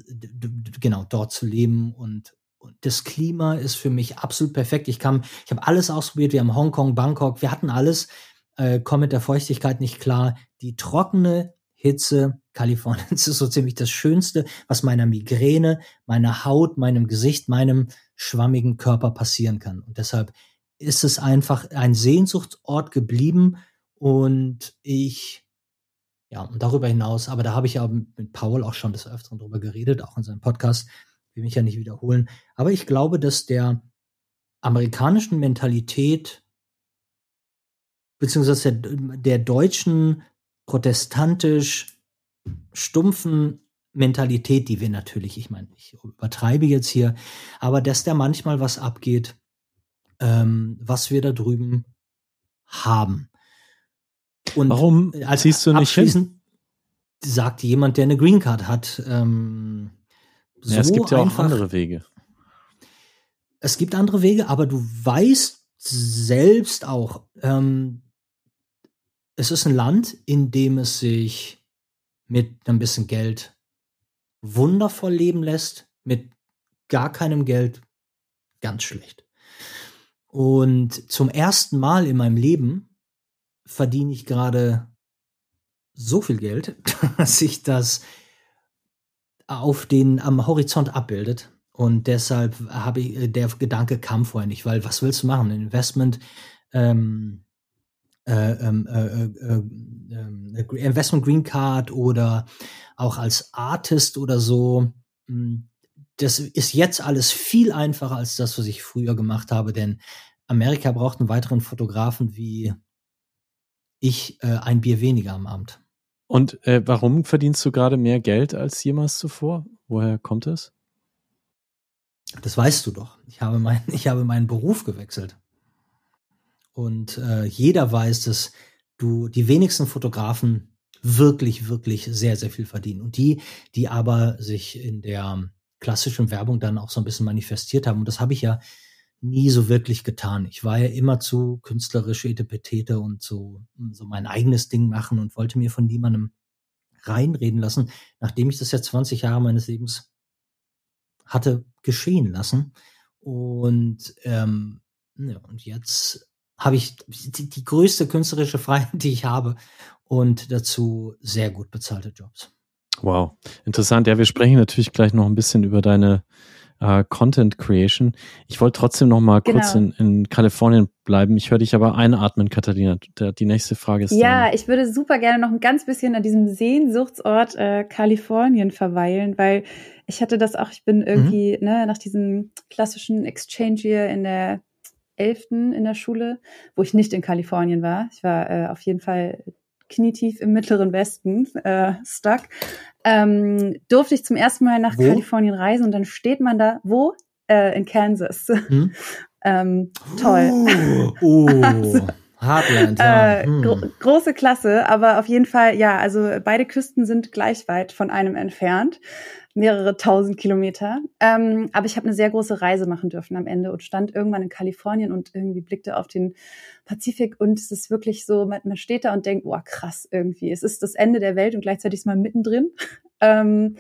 genau dort zu leben und das Klima ist für mich absolut perfekt. Ich kam, ich habe alles ausprobiert. Wir haben Hongkong, Bangkok, wir hatten alles, äh, komme mit der Feuchtigkeit nicht klar. Die trockene Hitze Kaliforniens ist so ziemlich das Schönste, was meiner Migräne, meiner Haut, meinem Gesicht, meinem schwammigen Körper passieren kann. Und deshalb ist es einfach ein Sehnsuchtsort geblieben und ich, ja, und darüber hinaus, aber da habe ich ja mit Paul auch schon des Öfteren drüber geredet, auch in seinem Podcast, will mich ja nicht wiederholen. Aber ich glaube, dass der amerikanischen Mentalität beziehungsweise der, der deutschen protestantisch stumpfen Mentalität, die wir natürlich, ich meine, ich übertreibe jetzt hier, aber dass da manchmal was abgeht, ähm, was wir da drüben haben. Und Warum ziehst du nicht hin? Sagt jemand, der eine Green Card hat. Ähm, so ja, es gibt ja auch andere Wege. Es gibt andere Wege, aber du weißt selbst auch, ähm, es ist ein Land, in dem es sich mit ein bisschen Geld wundervoll leben lässt, mit gar keinem Geld ganz schlecht. Und zum ersten Mal in meinem Leben verdiene ich gerade so viel Geld, dass sich das auf den am Horizont abbildet. Und deshalb habe ich, äh, der Gedanke kam vorher nicht, weil was willst du machen? Ein Investment, ähm, äh, ähm, äh, äh, äh, Investment Green Card oder auch als Artist oder so. Hm, das ist jetzt alles viel einfacher als das, was ich früher gemacht habe, denn Amerika braucht einen weiteren Fotografen wie ich äh, ein Bier weniger am Abend. Und äh, warum verdienst du gerade mehr Geld als jemals zuvor? Woher kommt es? Das weißt du doch. Ich habe, mein, ich habe meinen Beruf gewechselt. Und äh, jeder weiß, dass du die wenigsten Fotografen wirklich, wirklich sehr, sehr viel verdienen. Und die, die aber sich in der klassischen Werbung dann auch so ein bisschen manifestiert haben, und das habe ich ja nie so wirklich getan. Ich war ja immer zu künstlerische Etepetete und so, so mein eigenes Ding machen und wollte mir von niemandem reinreden lassen, nachdem ich das ja 20 Jahre meines Lebens hatte geschehen lassen. Und, ähm, ja, und jetzt habe ich die, die größte künstlerische Freiheit, die ich habe und dazu sehr gut bezahlte Jobs. Wow, interessant. Ja, wir sprechen natürlich gleich noch ein bisschen über deine äh, Content Creation. Ich wollte trotzdem noch mal genau. kurz in, in Kalifornien bleiben. Ich höre dich aber einatmen, Katharina. Die nächste Frage ist. Ja, dann. ich würde super gerne noch ein ganz bisschen an diesem Sehnsuchtsort äh, Kalifornien verweilen, weil ich hatte das auch, ich bin irgendwie, mhm. ne, nach diesem klassischen Exchange Year in der elften in der Schule, wo ich nicht in Kalifornien war. Ich war äh, auf jeden Fall knietief im mittleren Westen äh, stuck ähm, durfte ich zum ersten Mal nach wo? Kalifornien reisen und dann steht man da, wo? Äh, in Kansas. Hm? ähm, toll. Oh, oh. also, Heartland, ja. Äh, hm. gro große Klasse, aber auf jeden Fall, ja, also beide Küsten sind gleich weit von einem entfernt mehrere tausend Kilometer. Ähm, aber ich habe eine sehr große Reise machen dürfen am Ende und stand irgendwann in Kalifornien und irgendwie blickte auf den Pazifik und es ist wirklich so, man, man steht da und denkt, oh krass irgendwie, es ist das Ende der Welt und gleichzeitig ist man mittendrin. ähm,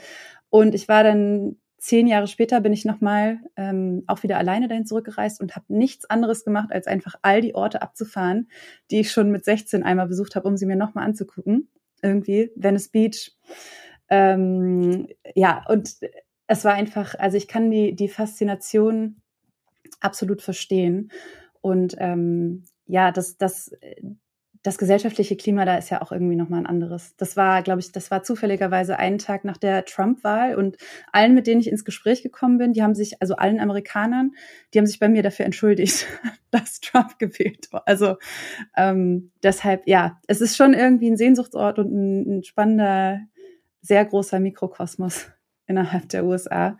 und ich war dann zehn Jahre später bin ich nochmal ähm, auch wieder alleine dahin zurückgereist und habe nichts anderes gemacht, als einfach all die Orte abzufahren, die ich schon mit 16 einmal besucht habe, um sie mir nochmal anzugucken. Irgendwie Venice Beach, ähm, ja, und es war einfach, also ich kann die, die Faszination absolut verstehen. Und ähm, ja, das, das, das gesellschaftliche Klima da ist ja auch irgendwie nochmal ein anderes. Das war, glaube ich, das war zufälligerweise einen Tag nach der Trump-Wahl und allen, mit denen ich ins Gespräch gekommen bin, die haben sich, also allen Amerikanern, die haben sich bei mir dafür entschuldigt, dass Trump gewählt war. Also ähm, deshalb, ja, es ist schon irgendwie ein Sehnsuchtsort und ein, ein spannender sehr großer Mikrokosmos innerhalb der USA.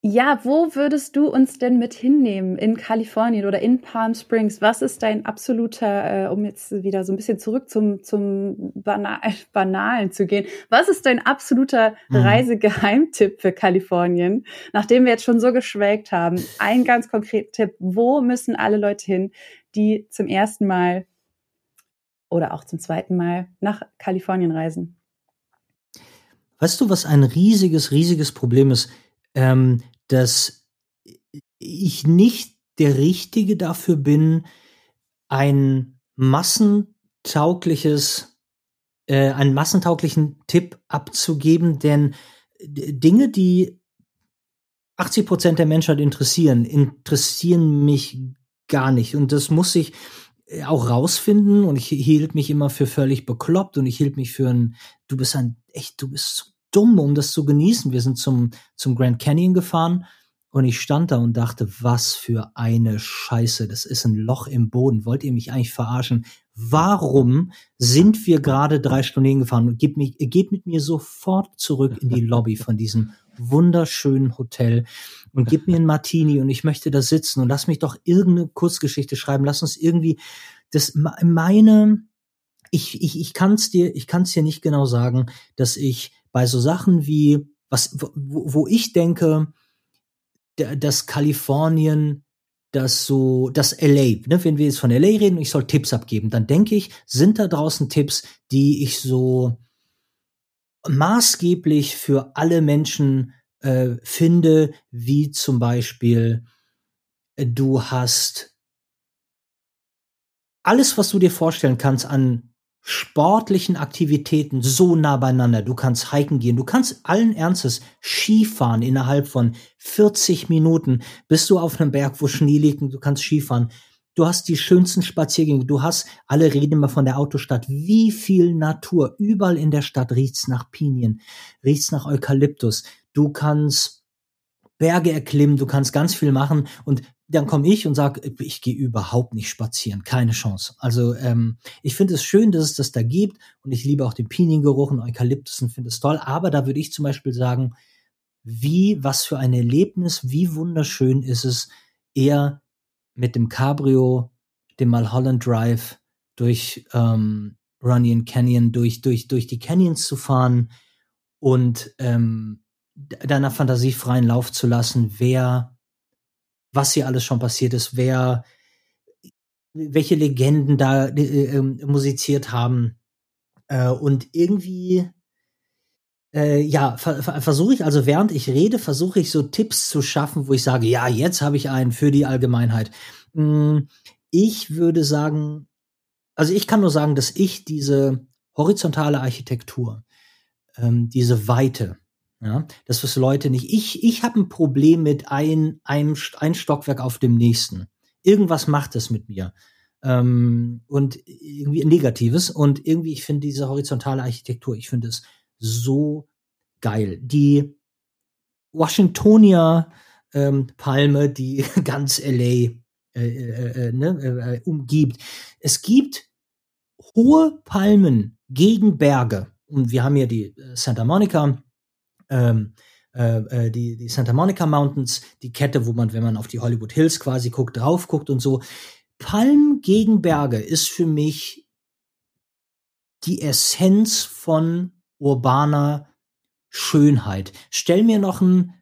Ja, wo würdest du uns denn mit hinnehmen? In Kalifornien oder in Palm Springs? Was ist dein absoluter, äh, um jetzt wieder so ein bisschen zurück zum, zum Banal, Banalen zu gehen, was ist dein absoluter mhm. Reisegeheimtipp für Kalifornien? Nachdem wir jetzt schon so geschwelgt haben, ein ganz konkreter Tipp. Wo müssen alle Leute hin, die zum ersten Mal oder auch zum zweiten Mal nach Kalifornien reisen? Weißt du, was ein riesiges, riesiges Problem ist? Ähm, dass ich nicht der Richtige dafür bin, ein massentaugliches, äh, einen massentauglichen Tipp abzugeben, denn Dinge, die 80 Prozent der Menschheit interessieren, interessieren mich gar nicht. Und das muss ich äh, auch rausfinden und ich hielt mich immer für völlig bekloppt und ich hielt mich für ein, du bist ein, echt, du bist so dumm, um das zu genießen. Wir sind zum, zum Grand Canyon gefahren und ich stand da und dachte, was für eine Scheiße, das ist ein Loch im Boden. Wollt ihr mich eigentlich verarschen? Warum sind wir gerade drei Stunden hingefahren? Und geht, mich, geht mit mir sofort zurück in die Lobby von diesem wunderschönen Hotel und gib mir einen Martini und ich möchte da sitzen und lass mich doch irgendeine Kurzgeschichte schreiben. Lass uns irgendwie das meine ich ich ich kann es dir ich kann es dir nicht genau sagen, dass ich bei so Sachen wie was, wo, wo ich denke, dass Kalifornien das so, das LA, ne, wenn wir jetzt von LA reden und ich soll Tipps abgeben, dann denke ich, sind da draußen Tipps, die ich so maßgeblich für alle Menschen äh, finde, wie zum Beispiel, äh, du hast alles, was du dir vorstellen kannst an sportlichen Aktivitäten so nah beieinander. Du kannst hiken gehen, du kannst allen Ernstes Skifahren innerhalb von 40 Minuten, bist du auf einem Berg, wo Schnee liegt und du kannst Skifahren. Du hast die schönsten Spaziergänge. Du hast, alle reden immer von der Autostadt. Wie viel Natur. Überall in der Stadt riecht's nach Pinien, riecht's nach Eukalyptus. Du kannst Berge erklimmen, du kannst ganz viel machen und dann komme ich und sage, ich gehe überhaupt nicht spazieren, keine Chance. Also ähm, ich finde es schön, dass es das da gibt und ich liebe auch den Piniengeruch und Eukalyptus und finde es toll. Aber da würde ich zum Beispiel sagen, wie, was für ein Erlebnis, wie wunderschön ist es, eher mit dem Cabrio, dem Mulholland Drive durch ähm, Runyon Canyon, durch, durch, durch die Canyons zu fahren und ähm, deiner Fantasie freien Lauf zu lassen, wer was hier alles schon passiert ist, wer, welche Legenden da äh, äh, musiziert haben. Äh, und irgendwie, äh, ja, ver ver versuche ich, also während ich rede, versuche ich so Tipps zu schaffen, wo ich sage, ja, jetzt habe ich einen für die Allgemeinheit. Hm, ich würde sagen, also ich kann nur sagen, dass ich diese horizontale Architektur, ähm, diese Weite, ja, das was Leute nicht. Ich, ich habe ein Problem mit ein, einem ein Stockwerk auf dem nächsten. Irgendwas macht es mit mir. Ähm, und irgendwie Negatives. Und irgendwie, ich finde diese horizontale Architektur, ich finde es so geil. Die Washingtonia ähm, Palme, die ganz LA äh, äh, äh, ne, äh, umgibt. Es gibt hohe Palmen gegen Berge. Und wir haben hier die äh, Santa Monica ähm, äh, äh, die, die Santa Monica Mountains, die Kette, wo man, wenn man auf die Hollywood Hills quasi guckt, drauf guckt und so. Palm gegen Berge ist für mich die Essenz von urbaner Schönheit. Stell mir noch ein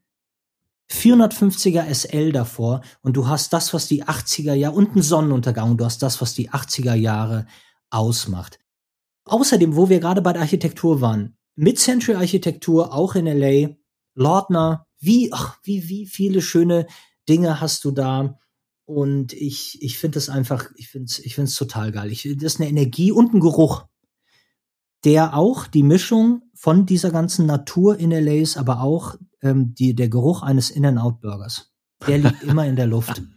450er SL davor und du hast das, was die 80er Jahre und einen Sonnenuntergang und du hast das, was die 80er Jahre ausmacht. Außerdem, wo wir gerade bei der Architektur waren, Mid-Century-Architektur, auch in LA, Lautner, wie, ach, wie, wie viele schöne Dinge hast du da. Und ich, ich finde das einfach, ich finde es ich find's total geil. Ich, das ist eine Energie und ein Geruch, der auch die Mischung von dieser ganzen Natur in LA ist, aber auch ähm, die, der Geruch eines In-N-Out-Burgers. Der liegt immer in der Luft.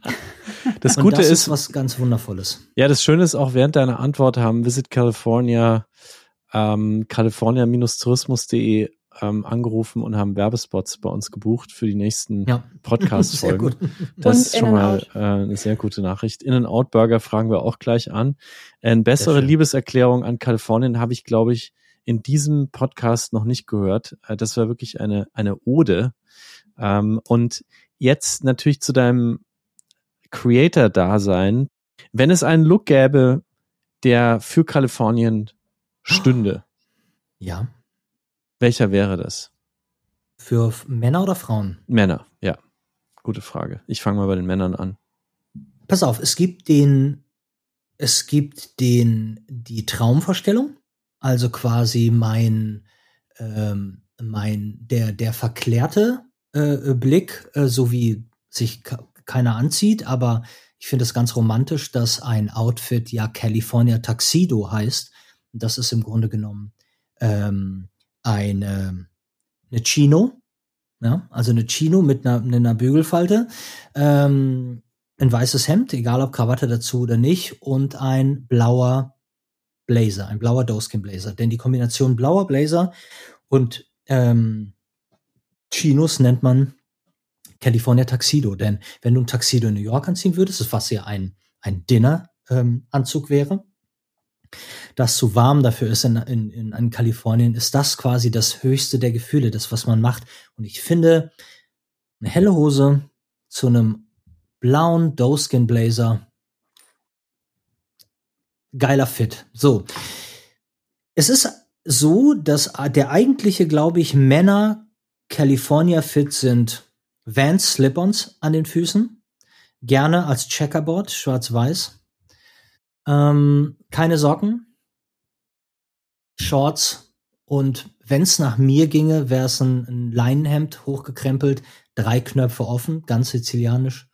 Das Gute das ist, ist was ganz Wundervolles. Ja, das Schöne ist auch während deiner Antwort haben Visit California ähm, california-tourismus.de ähm, angerufen und haben Werbespots bei uns gebucht für die nächsten ja. Podcast-Folgen. Das und ist schon mal äh, eine sehr gute Nachricht. In-N-Out-Burger fragen wir auch gleich an. Eine bessere Liebeserklärung an Kalifornien habe ich, glaube ich, in diesem Podcast noch nicht gehört. Äh, das war wirklich eine, eine Ode. Ähm, und jetzt natürlich zu deinem Creator-Dasein. Wenn es einen Look gäbe, der für Kalifornien stünde. Ja. Welcher wäre das? Für Männer oder Frauen? Männer, ja. Gute Frage. Ich fange mal bei den Männern an. Pass auf, es gibt den, es gibt den, die Traumvorstellung, also quasi mein, ähm, mein, der, der verklärte äh, Blick, äh, so wie sich keiner anzieht, aber ich finde es ganz romantisch, dass ein Outfit ja California Tuxedo heißt das ist im Grunde genommen ähm, eine, eine Chino, ja, also eine Chino mit einer, einer Bügelfalte, ähm, ein weißes Hemd, egal ob Krawatte dazu oder nicht, und ein blauer Blazer, ein blauer Doeskin Blazer. Denn die Kombination blauer Blazer und ähm, Chinos nennt man California Tuxedo. Denn wenn du ein Tuxedo in New York anziehen würdest, was ja ein, ein Dinner-Anzug ähm, wäre, das zu warm dafür ist in, in, in, Kalifornien, ist das quasi das höchste der Gefühle, das, was man macht. Und ich finde, eine helle Hose zu einem blauen Doeskin Blazer, geiler Fit. So. Es ist so, dass der eigentliche, glaube ich, Männer California Fit sind Vans Slip-ons an den Füßen, gerne als Checkerboard, schwarz-weiß. Ähm, keine Socken, Shorts und wenn es nach mir ginge, wäre es ein, ein Leinenhemd hochgekrempelt, drei Knöpfe offen, ganz sizilianisch.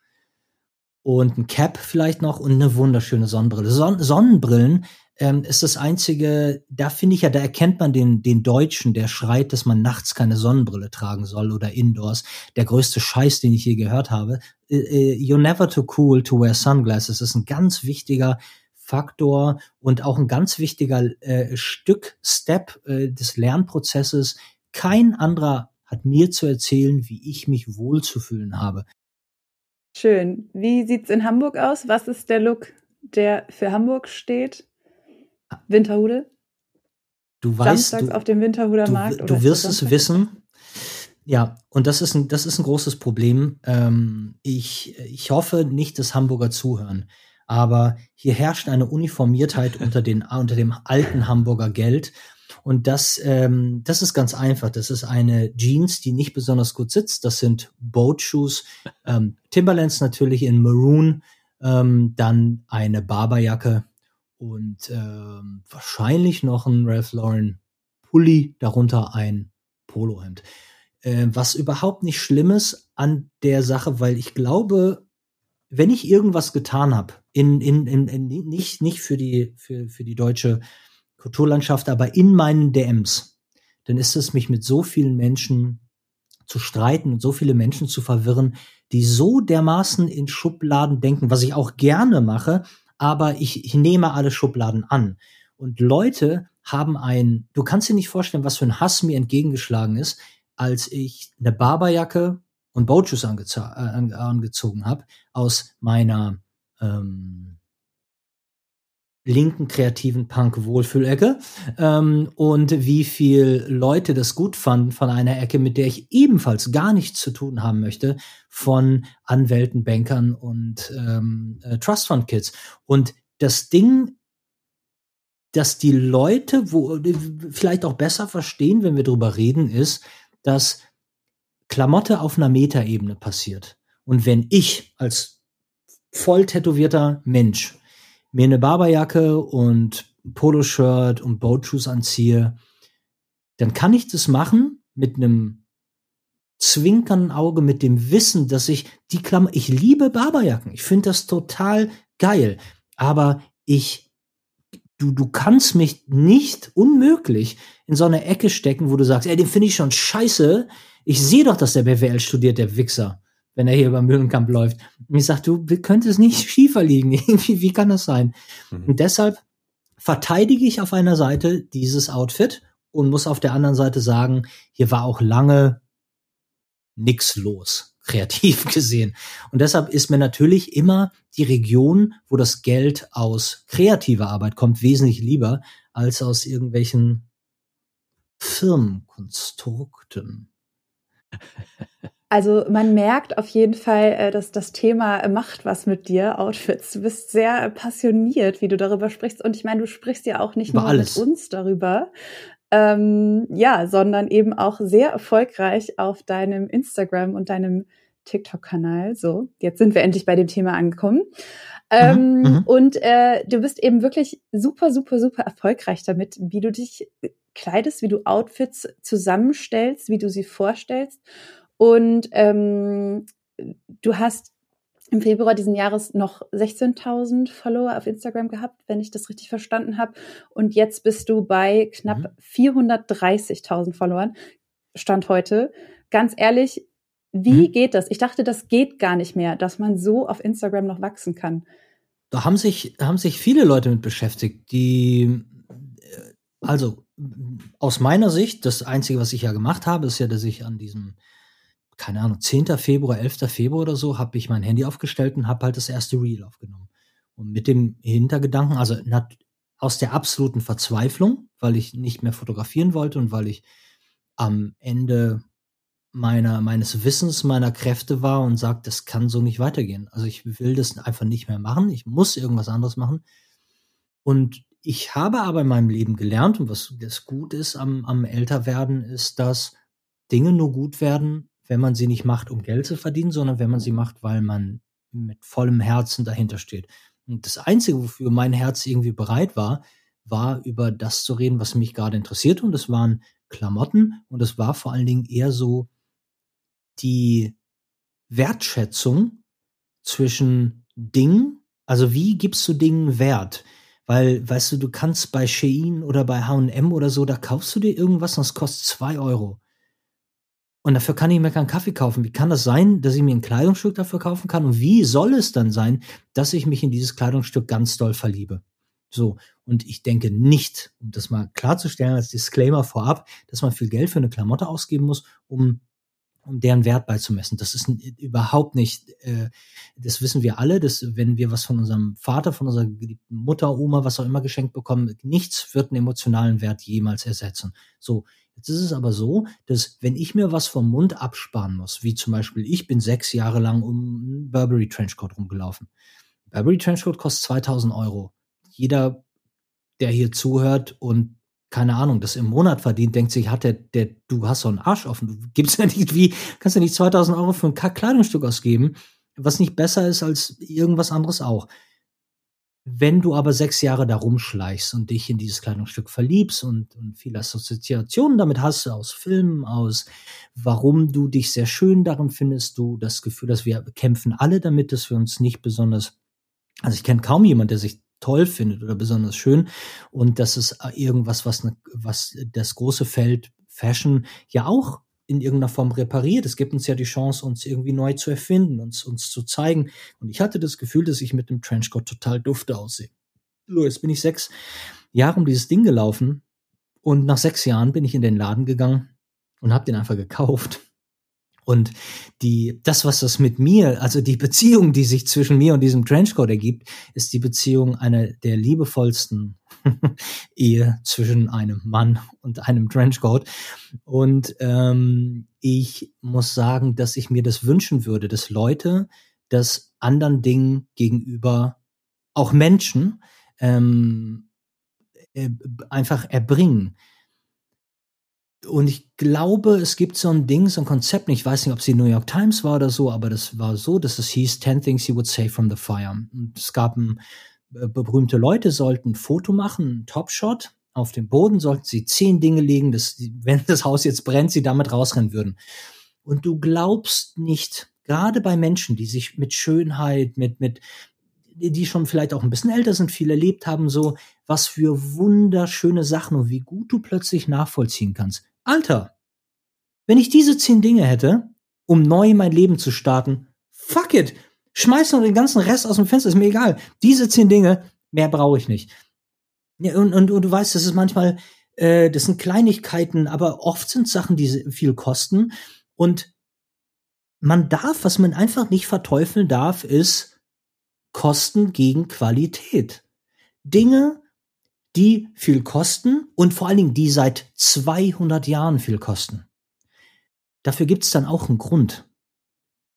Und ein Cap vielleicht noch und eine wunderschöne Sonnenbrille. Son Sonnenbrillen ähm, ist das einzige, da finde ich ja, da erkennt man den, den Deutschen, der schreit, dass man nachts keine Sonnenbrille tragen soll oder indoors. Der größte Scheiß, den ich je gehört habe. Äh, äh, you're never too cool to wear sunglasses. Das ist ein ganz wichtiger Faktor und auch ein ganz wichtiger äh, Stück, Step äh, des Lernprozesses. Kein anderer hat mir zu erzählen, wie ich mich wohlzufühlen habe. Schön. Wie sieht's in Hamburg aus? Was ist der Look, der für Hamburg steht? Winterhude? Du weißt, Samstags du, auf dem Winterhuder du, Markt? Du wirst es wissen. Ja, und das ist ein, das ist ein großes Problem. Ähm, ich, ich hoffe nicht, dass Hamburger zuhören. Aber hier herrscht eine Uniformiertheit unter, den, unter dem alten Hamburger Geld. Und das, ähm, das ist ganz einfach. Das ist eine Jeans, die nicht besonders gut sitzt. Das sind Boat Shoes, ähm, Timberlands natürlich in Maroon, ähm, dann eine Barberjacke und ähm, wahrscheinlich noch ein Ralph Lauren Pulli, darunter ein Polohemd. Äh, was überhaupt nicht schlimm ist an der Sache, weil ich glaube, wenn ich irgendwas getan habe, in, in, in, in, nicht, nicht für die, für, für die deutsche Kulturlandschaft, aber in meinen DMs, dann ist es mich mit so vielen Menschen zu streiten und so viele Menschen zu verwirren, die so dermaßen in Schubladen denken, was ich auch gerne mache, aber ich, ich nehme alle Schubladen an. Und Leute haben ein, du kannst dir nicht vorstellen, was für ein Hass mir entgegengeschlagen ist, als ich eine Barberjacke und Boatshoes angez äh, angezogen habe aus meiner ähm, linken kreativen Punk-Wohlfühlecke ähm, und wie viel Leute das gut fanden von einer Ecke, mit der ich ebenfalls gar nichts zu tun haben möchte, von Anwälten, Bankern und ähm, äh, Trust Fund Kids. Und das Ding, dass die Leute wo, vielleicht auch besser verstehen, wenn wir drüber reden, ist, dass Klamotte auf einer Metaebene passiert. Und wenn ich als voll tätowierter Mensch mir eine Barberjacke und Poloshirt und Boatshoes anziehe, dann kann ich das machen mit einem zwinkernden Auge, mit dem Wissen, dass ich die Klammer, ich liebe Barberjacken. Ich finde das total geil. Aber ich, du, du kannst mich nicht unmöglich in so eine Ecke stecken, wo du sagst, ey, den finde ich schon scheiße. Ich sehe doch, dass der BWL studiert, der Wichser wenn er hier über Mühlenkamp läuft. Und ich sage, du könntest nicht schiefer liegen. Irgendwie, wie kann das sein? Mhm. Und deshalb verteidige ich auf einer Seite dieses Outfit und muss auf der anderen Seite sagen, hier war auch lange nix los, kreativ gesehen. Und deshalb ist mir natürlich immer die Region, wo das Geld aus kreativer Arbeit kommt, wesentlich lieber als aus irgendwelchen Firmenkonstrukten. Also man merkt auf jeden Fall, äh, dass das Thema macht was mit dir, Outfits. Du bist sehr passioniert, wie du darüber sprichst. Und ich meine, du sprichst ja auch nicht Über nur alles. mit uns darüber, ähm, ja, sondern eben auch sehr erfolgreich auf deinem Instagram und deinem TikTok-Kanal. So, jetzt sind wir endlich bei dem Thema angekommen. Ähm, mhm, und äh, du bist eben wirklich super, super, super erfolgreich damit, wie du dich kleidest, wie du Outfits zusammenstellst, wie du sie vorstellst. Und ähm, du hast im Februar diesen Jahres noch 16.000 Follower auf Instagram gehabt, wenn ich das richtig verstanden habe. Und jetzt bist du bei knapp mhm. 430.000 Followern. Stand heute. Ganz ehrlich, wie mhm. geht das? Ich dachte, das geht gar nicht mehr, dass man so auf Instagram noch wachsen kann. Da haben sich, haben sich viele Leute mit beschäftigt, die, äh, also aus meiner Sicht, das Einzige, was ich ja gemacht habe, ist ja, dass ich an diesem keine Ahnung, 10. Februar, 11. Februar oder so, habe ich mein Handy aufgestellt und habe halt das erste Reel aufgenommen. Und mit dem Hintergedanken, also aus der absoluten Verzweiflung, weil ich nicht mehr fotografieren wollte und weil ich am Ende meiner, meines Wissens, meiner Kräfte war und sagt, das kann so nicht weitergehen. Also ich will das einfach nicht mehr machen. Ich muss irgendwas anderes machen. Und ich habe aber in meinem Leben gelernt, und was das gut ist am, am Älterwerden, ist, dass Dinge nur gut werden, wenn man sie nicht macht, um Geld zu verdienen, sondern wenn man sie macht, weil man mit vollem Herzen dahinter steht. Und das Einzige, wofür mein Herz irgendwie bereit war, war über das zu reden, was mich gerade interessiert. Und das waren Klamotten. Und es war vor allen Dingen eher so die Wertschätzung zwischen Dingen. Also wie gibst du Dingen Wert? Weil, weißt du, du kannst bei Shein oder bei H&M oder so, da kaufst du dir irgendwas und es kostet zwei Euro. Und dafür kann ich mir keinen Kaffee kaufen. Wie kann das sein, dass ich mir ein Kleidungsstück dafür kaufen kann? Und wie soll es dann sein, dass ich mich in dieses Kleidungsstück ganz doll verliebe? So. Und ich denke nicht, um das mal klarzustellen als Disclaimer vorab, dass man viel Geld für eine Klamotte ausgeben muss, um um deren Wert beizumessen. Das ist überhaupt nicht, äh, das wissen wir alle, dass wenn wir was von unserem Vater, von unserer geliebten Mutter, Oma, was auch immer geschenkt bekommen, nichts wird einen emotionalen Wert jemals ersetzen. So, Jetzt ist es aber so, dass wenn ich mir was vom Mund absparen muss, wie zum Beispiel ich bin sechs Jahre lang um Burberry Trenchcoat rumgelaufen. Burberry Trenchcoat kostet 2000 Euro. Jeder, der hier zuhört und keine Ahnung, das im Monat verdient, denkt sich, hat der, der, du hast so einen Arsch offen. Du gibst ja nicht, wie, kannst ja nicht 2000 Euro für ein Kleidungsstück ausgeben, was nicht besser ist als irgendwas anderes auch. Wenn du aber sechs Jahre da rumschleichst und dich in dieses Kleidungsstück verliebst und, und viele Assoziationen damit hast, aus Filmen, aus warum du dich sehr schön darin findest, du das Gefühl, dass wir kämpfen alle damit, dass wir uns nicht besonders, also ich kenne kaum jemand, der sich toll findet oder besonders schön und das ist irgendwas, was, ne, was das große Feld Fashion ja auch in irgendeiner Form repariert. Es gibt uns ja die Chance, uns irgendwie neu zu erfinden, uns, uns zu zeigen. Und ich hatte das Gefühl, dass ich mit dem Trenchcoat total dufte aussehe. So, jetzt bin ich sechs Jahre um dieses Ding gelaufen und nach sechs Jahren bin ich in den Laden gegangen und habe den einfach gekauft. Und die, das, was das mit mir, also die Beziehung, die sich zwischen mir und diesem Trenchcoat ergibt, ist die Beziehung einer der liebevollsten Ehe zwischen einem Mann und einem Trenchcoat. Und ähm, ich muss sagen, dass ich mir das wünschen würde, dass Leute das anderen Dingen gegenüber, auch Menschen, ähm, äh, einfach erbringen und ich glaube, es gibt so ein Ding, so ein Konzept, ich weiß nicht, ob es die New York Times war oder so, aber das war so, dass es hieß 10 Things You Would Save from the Fire. Und es gab ein, äh, berühmte Leute sollten ein Foto machen, ein Topshot. Auf dem Boden sollten sie zehn Dinge legen, dass, wenn das Haus jetzt brennt, sie damit rausrennen würden. Und du glaubst nicht, gerade bei Menschen, die sich mit Schönheit, mit, mit, die schon vielleicht auch ein bisschen älter sind, viel erlebt haben, so, was für wunderschöne Sachen und wie gut du plötzlich nachvollziehen kannst. Alter, wenn ich diese zehn Dinge hätte, um neu mein Leben zu starten, fuck it, schmeiß noch den ganzen Rest aus dem Fenster, ist mir egal. Diese zehn Dinge, mehr brauche ich nicht. Ja, und, und, und du weißt, das ist manchmal, äh, das sind Kleinigkeiten, aber oft sind Sachen, die viel kosten. Und man darf, was man einfach nicht verteufeln darf, ist Kosten gegen Qualität. Dinge, die viel kosten und vor allen Dingen die seit 200 Jahren viel kosten. Dafür gibt es dann auch einen Grund.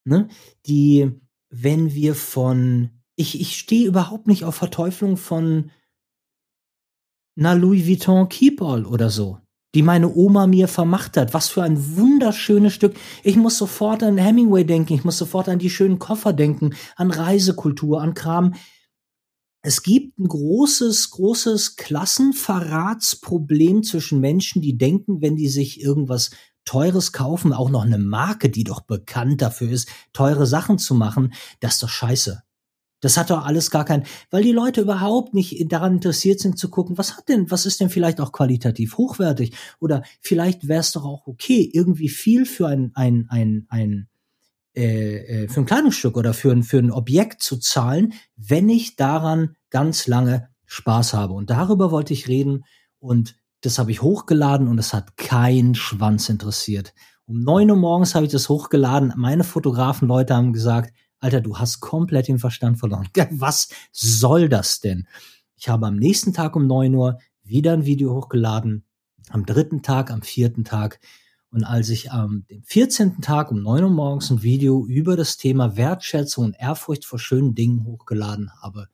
Ne? Die, wenn wir von, ich, ich stehe überhaupt nicht auf Verteuflung von einer Louis Vuitton Keepall oder so, die meine Oma mir vermacht hat. Was für ein wunderschönes Stück. Ich muss sofort an Hemingway denken, ich muss sofort an die schönen Koffer denken, an Reisekultur, an Kram es gibt ein großes, großes Klassenverratsproblem zwischen Menschen, die denken, wenn die sich irgendwas Teures kaufen, auch noch eine Marke, die doch bekannt dafür ist, teure Sachen zu machen, das ist doch scheiße. Das hat doch alles gar kein, weil die Leute überhaupt nicht daran interessiert sind zu gucken, was hat denn, was ist denn vielleicht auch qualitativ hochwertig? Oder vielleicht wäre es doch auch okay, irgendwie viel für ein, ein, ein, ein äh, äh, für ein Kleidungsstück oder für ein, für ein Objekt zu zahlen, wenn ich daran ganz lange Spaß habe. Und darüber wollte ich reden und das habe ich hochgeladen und es hat kein Schwanz interessiert. Um neun Uhr morgens habe ich das hochgeladen. Meine Fotografen-Leute haben gesagt, Alter, du hast komplett den Verstand verloren. Was soll das denn? Ich habe am nächsten Tag um neun Uhr wieder ein Video hochgeladen. Am dritten Tag, am vierten Tag und als ich am dem 14. Tag um 9 Uhr morgens ein Video über das Thema Wertschätzung und Ehrfurcht vor schönen Dingen hochgeladen habe,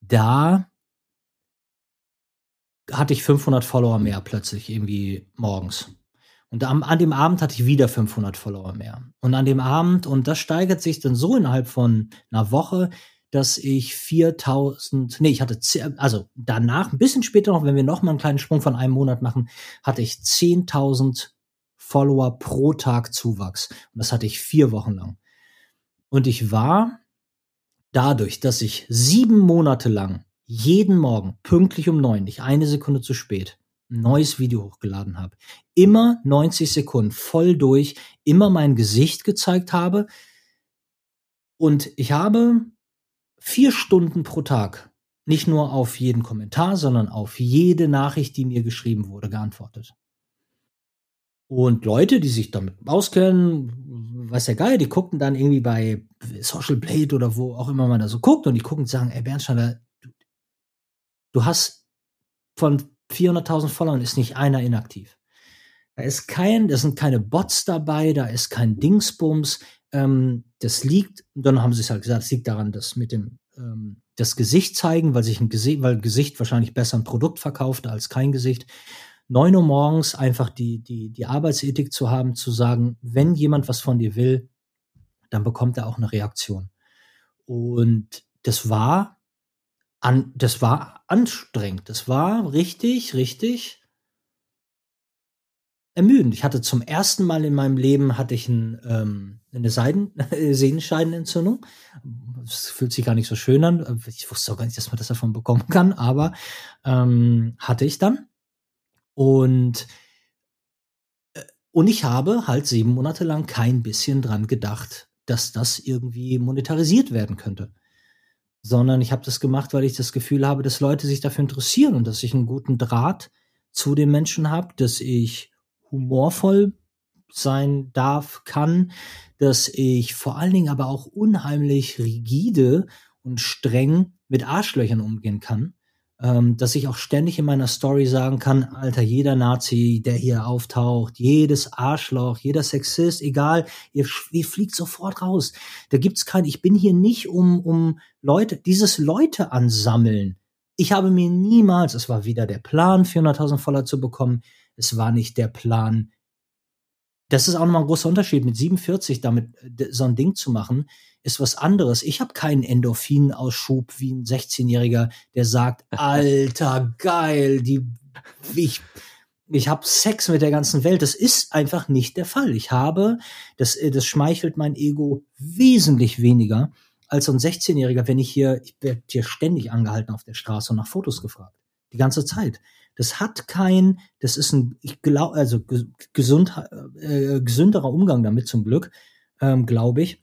da hatte ich 500 Follower mehr plötzlich irgendwie morgens. Und am, an dem Abend hatte ich wieder 500 Follower mehr. Und an dem Abend, und das steigert sich dann so innerhalb von einer Woche, dass ich 4000, nee, ich hatte, also danach, ein bisschen später noch, wenn wir noch mal einen kleinen Sprung von einem Monat machen, hatte ich 10.000 Follower pro Tag Zuwachs. Und das hatte ich vier Wochen lang. Und ich war dadurch, dass ich sieben Monate lang jeden Morgen pünktlich um neun, nicht eine Sekunde zu spät, ein neues Video hochgeladen habe, immer 90 Sekunden voll durch, immer mein Gesicht gezeigt habe. Und ich habe vier Stunden pro Tag nicht nur auf jeden Kommentar, sondern auf jede Nachricht, die mir geschrieben wurde, geantwortet. Und Leute, die sich damit auskennen, weiß ja geil, die gucken dann irgendwie bei Social Blade oder wo auch immer man da so guckt und die gucken und sagen, ey Bernsteiner, du, du hast von 400.000 Followern ist nicht einer inaktiv. Da ist kein, da sind keine Bots dabei, da ist kein Dingsbums. Ähm, das liegt, dann haben sie es halt gesagt, es liegt daran, dass mit dem ähm, das Gesicht zeigen, weil sich ein Gesicht, weil Gesicht wahrscheinlich besser ein Produkt verkauft als kein Gesicht. 9 Uhr morgens einfach die, die, die Arbeitsethik zu haben, zu sagen, wenn jemand was von dir will, dann bekommt er auch eine Reaktion. Und das war an, das war anstrengend. Das war richtig, richtig ermüdend. Ich hatte zum ersten Mal in meinem Leben hatte ich ein, ähm, eine Seiden, Sehenscheidenentzündung. Das fühlt sich gar nicht so schön an. Ich wusste auch gar nicht, dass man das davon bekommen kann, aber ähm, hatte ich dann. Und, äh, und ich habe halt sieben Monate lang kein bisschen dran gedacht, dass das irgendwie monetarisiert werden könnte. Sondern ich habe das gemacht, weil ich das Gefühl habe, dass Leute sich dafür interessieren und dass ich einen guten Draht zu den Menschen habe, dass ich humorvoll sein darf, kann, dass ich vor allen Dingen aber auch unheimlich rigide und streng mit Arschlöchern umgehen kann ähm, dass ich auch ständig in meiner Story sagen kann, Alter, jeder Nazi, der hier auftaucht, jedes Arschloch, jeder Sexist, egal, ihr, ihr fliegt sofort raus. Da gibt's kein, ich bin hier nicht um, um Leute, dieses Leute ansammeln. Ich habe mir niemals, es war wieder der Plan, 400.000 Follower zu bekommen. Es war nicht der Plan, das ist auch nochmal ein großer Unterschied, mit 47 damit äh, so ein Ding zu machen ist was anderes. Ich habe keinen Endorphinausschub wie ein 16-Jähriger, der sagt, Alter, geil, die, ich, ich habe Sex mit der ganzen Welt. Das ist einfach nicht der Fall. Ich habe, das, äh, das schmeichelt mein Ego wesentlich weniger als so ein 16-Jähriger, wenn ich hier, ich werde hier ständig angehalten auf der Straße und nach Fotos gefragt. Die ganze Zeit. Das hat kein, das ist ein, ich glaube, also gesund, äh, gesünderer Umgang damit zum Glück, ähm, glaube ich.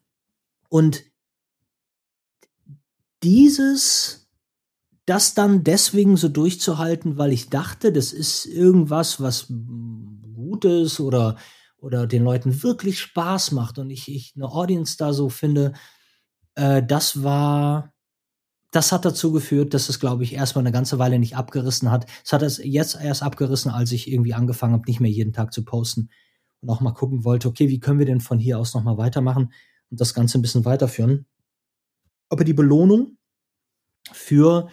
Und dieses, das dann deswegen so durchzuhalten, weil ich dachte, das ist irgendwas, was Gutes oder, oder den Leuten wirklich Spaß macht und ich, ich eine Audience da so finde, äh, das war, das hat dazu geführt, dass es, glaube ich, erstmal eine ganze Weile nicht abgerissen hat. Es hat es jetzt erst abgerissen, als ich irgendwie angefangen habe, nicht mehr jeden Tag zu posten und auch mal gucken wollte, okay, wie können wir denn von hier aus nochmal weitermachen? und das Ganze ein bisschen weiterführen. Aber die Belohnung für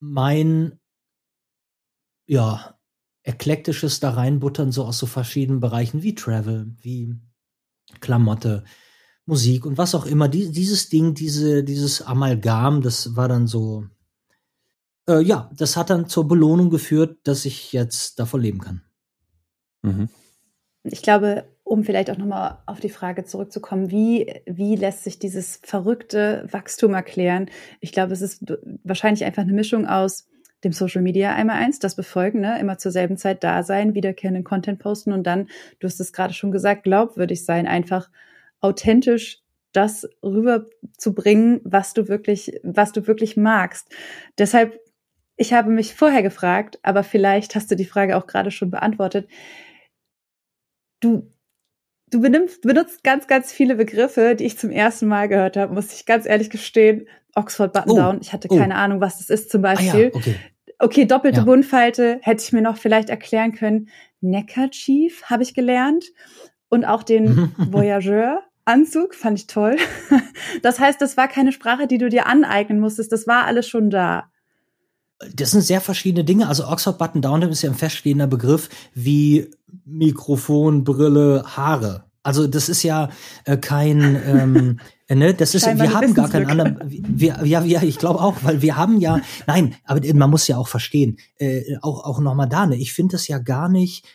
mein, ja, eklektisches da reinbuttern, so aus so verschiedenen Bereichen wie Travel, wie Klamotte, Musik und was auch immer. Die, dieses Ding, diese, dieses Amalgam, das war dann so, äh, ja, das hat dann zur Belohnung geführt, dass ich jetzt davon leben kann. Mhm. Ich glaube, um vielleicht auch nochmal auf die Frage zurückzukommen, wie, wie lässt sich dieses verrückte Wachstum erklären? Ich glaube, es ist wahrscheinlich einfach eine Mischung aus dem Social Media einmal eins, das befolgen, ne? immer zur selben Zeit da sein, wiederkehrenden Content posten und dann, du hast es gerade schon gesagt, glaubwürdig sein, einfach authentisch das rüberzubringen, was du wirklich, was du wirklich magst. Deshalb, ich habe mich vorher gefragt, aber vielleicht hast du die Frage auch gerade schon beantwortet. Du du benimmst, benutzt ganz, ganz viele Begriffe, die ich zum ersten Mal gehört habe, muss ich ganz ehrlich gestehen. Oxford Button Down, oh. ich hatte keine oh. Ahnung, was das ist zum Beispiel. Ah, ja, okay. okay. doppelte ja. Buntfalte hätte ich mir noch vielleicht erklären können. Neckerchief habe ich gelernt und auch den Voyageur. Anzug fand ich toll. Das heißt, das war keine Sprache, die du dir aneignen musstest. Das war alles schon da. das sind sehr verschiedene Dinge. Also Oxford Button Down ist ja ein feststehender Begriff wie Mikrofon, Brille, Haare. Also das ist ja äh, kein, ähm, äh, ne, das ist, wir haben gar keinen anderen, wir, ja, ja, ich glaube auch, weil wir haben ja, nein, aber man muss ja auch verstehen, äh, auch auch noch mal da, ne, ich finde das ja gar nicht.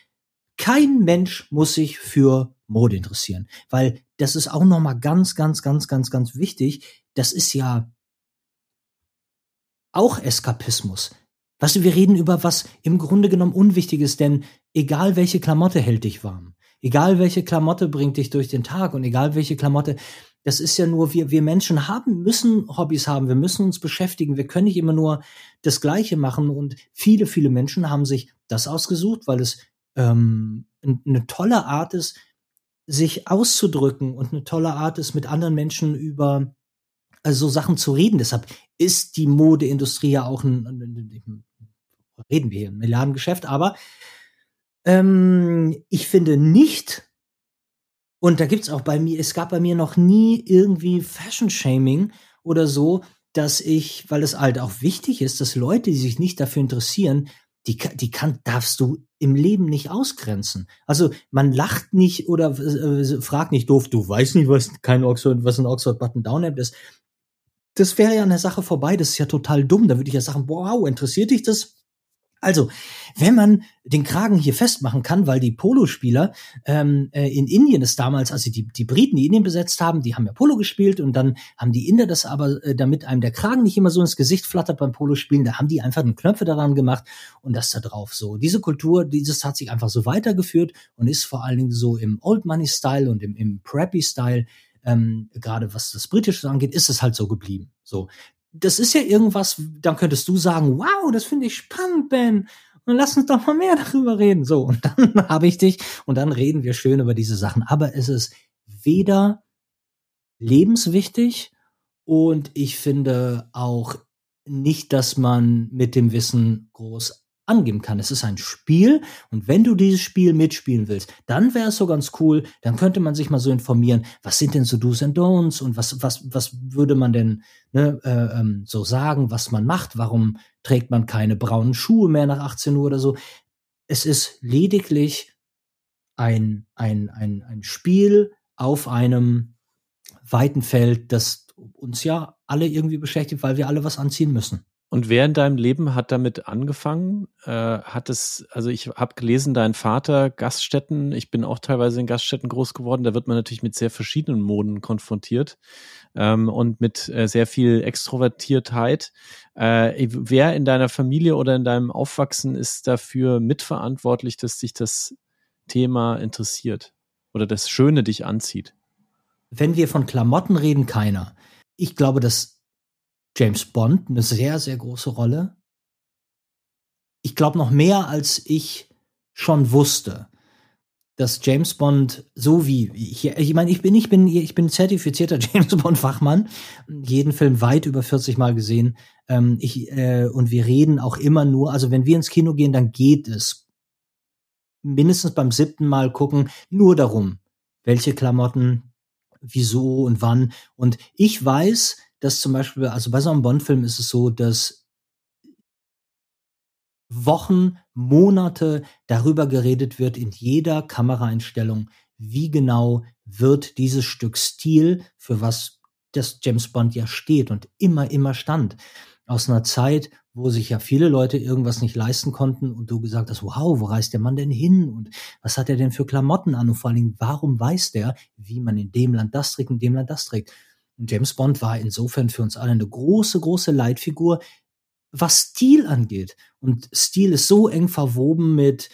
Kein Mensch muss sich für Mode interessieren, weil das ist auch noch mal ganz, ganz, ganz, ganz, ganz wichtig. Das ist ja auch Eskapismus. Weißt du, wir reden über was im Grunde genommen Unwichtiges, denn egal welche Klamotte hält dich warm, egal welche Klamotte bringt dich durch den Tag und egal welche Klamotte, das ist ja nur, wir, wir Menschen haben, müssen Hobbys haben, wir müssen uns beschäftigen, wir können nicht immer nur das Gleiche machen und viele, viele Menschen haben sich das ausgesucht, weil es ähm, eine tolle Art ist, sich auszudrücken und eine tolle Art ist, mit anderen Menschen über also so Sachen zu reden. Deshalb ist die Modeindustrie ja auch ein, ein, ein reden wir hier, ein Milliardengeschäft, aber ähm, ich finde nicht, und da gibt's auch bei mir, es gab bei mir noch nie irgendwie Fashion-Shaming oder so, dass ich, weil es halt auch wichtig ist, dass Leute, die sich nicht dafür interessieren, die, die kann, darfst du im Leben nicht ausgrenzen. Also man lacht nicht oder äh, fragt nicht doof, du weißt nicht, was kein Oxford, was ein Oxford Button Down App ist das wäre ja an der Sache vorbei, das ist ja total dumm. Da würde ich ja sagen, wow, interessiert dich das? Also, wenn man den Kragen hier festmachen kann, weil die Polospieler ähm, äh, in Indien es damals, also die, die Briten, die Indien besetzt haben, die haben ja Polo gespielt und dann haben die Inder das aber, äh, damit einem der Kragen nicht immer so ins Gesicht flattert beim Polospielen, da haben die einfach einen Knöpfe daran gemacht und das da drauf so. Diese Kultur, dieses hat sich einfach so weitergeführt und ist vor allen Dingen so im Old Money Style und im, im Preppy Style ähm, gerade was das Britische angeht, ist es halt so geblieben. So, das ist ja irgendwas, dann könntest du sagen, wow, das finde ich spannend, Ben. Und lass uns doch mal mehr darüber reden. So, und dann habe ich dich und dann reden wir schön über diese Sachen. Aber es ist weder lebenswichtig und ich finde auch nicht, dass man mit dem Wissen groß angeben kann. Es ist ein Spiel und wenn du dieses Spiel mitspielen willst, dann wäre es so ganz cool, dann könnte man sich mal so informieren, was sind denn so Do's and Don'ts und was, was, was würde man denn ne, äh, ähm, so sagen, was man macht, warum trägt man keine braunen Schuhe mehr nach 18 Uhr oder so. Es ist lediglich ein, ein, ein, ein Spiel auf einem weiten Feld, das uns ja alle irgendwie beschäftigt, weil wir alle was anziehen müssen. Und wer in deinem Leben hat damit angefangen? Äh, hat es, also ich habe gelesen, dein Vater Gaststätten, ich bin auch teilweise in Gaststätten groß geworden, da wird man natürlich mit sehr verschiedenen Moden konfrontiert ähm, und mit äh, sehr viel Extrovertiertheit. Äh, wer in deiner Familie oder in deinem Aufwachsen ist dafür mitverantwortlich, dass sich das Thema interessiert oder das Schöne dich anzieht? Wenn wir von Klamotten reden, keiner. Ich glaube, dass James Bond eine sehr, sehr große Rolle. Ich glaube noch mehr, als ich schon wusste, dass James Bond so wie ich, ich meine, ich bin, ich bin, ich bin zertifizierter James Bond Fachmann, jeden Film weit über 40 Mal gesehen. Ähm, ich, äh, und wir reden auch immer nur, also wenn wir ins Kino gehen, dann geht es mindestens beim siebten Mal gucken nur darum, welche Klamotten, wieso und wann. Und ich weiß, dass zum Beispiel, also bei so einem Bond-Film ist es so, dass Wochen, Monate darüber geredet wird in jeder Kameraeinstellung, wie genau wird dieses Stück Stil, für was das James Bond ja steht und immer, immer stand. Aus einer Zeit, wo sich ja viele Leute irgendwas nicht leisten konnten und du gesagt hast, wow, wo reist der Mann denn hin und was hat er denn für Klamotten an und vor allen Dingen, warum weiß der, wie man in dem Land das trägt, in dem Land das trägt. James Bond war insofern für uns alle eine große, große Leitfigur, was Stil angeht. Und Stil ist so eng verwoben mit,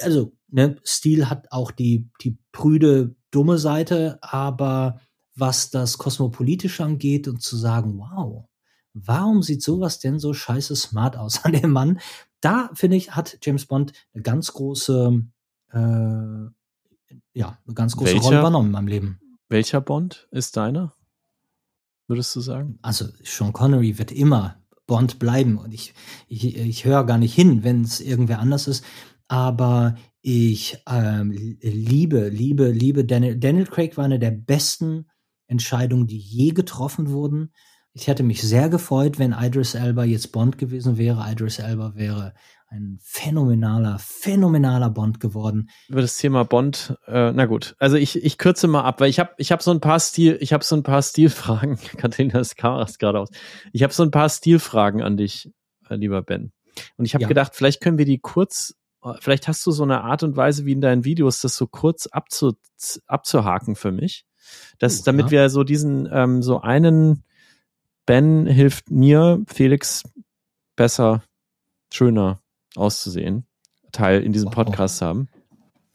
also, ne, Stil hat auch die, die prüde, dumme Seite, aber was das Kosmopolitische angeht und zu sagen, wow, warum sieht sowas denn so scheiße smart aus an dem Mann? Da, finde ich, hat James Bond eine ganz große, äh, ja, eine ganz große welcher, Rolle übernommen in meinem Leben. Welcher Bond ist deiner? Würdest du sagen? Also Sean Connery wird immer Bond bleiben und ich, ich, ich höre gar nicht hin, wenn es irgendwer anders ist. Aber ich ähm, liebe, liebe, liebe Daniel. Daniel Craig war eine der besten Entscheidungen, die je getroffen wurden. Ich hätte mich sehr gefreut, wenn Idris Elba jetzt Bond gewesen wäre. Idris Elba wäre ein phänomenaler, phänomenaler Bond geworden. Über das Thema Bond, äh, na gut, also ich, ich kürze mal ab, weil ich habe ich hab so ein paar Stil, ich habe so ein paar Stilfragen. Katharina, das Kameras gerade aus. Ich habe so ein paar Stilfragen an dich, äh, lieber Ben. Und ich habe ja. gedacht, vielleicht können wir die kurz, äh, vielleicht hast du so eine Art und Weise, wie in deinen Videos, das so kurz abzu, abzuhaken für mich. Das, oh, damit ja. wir so diesen, ähm, so einen Ben hilft mir, Felix besser, schöner auszusehen, Teil in diesem oh. Podcast haben.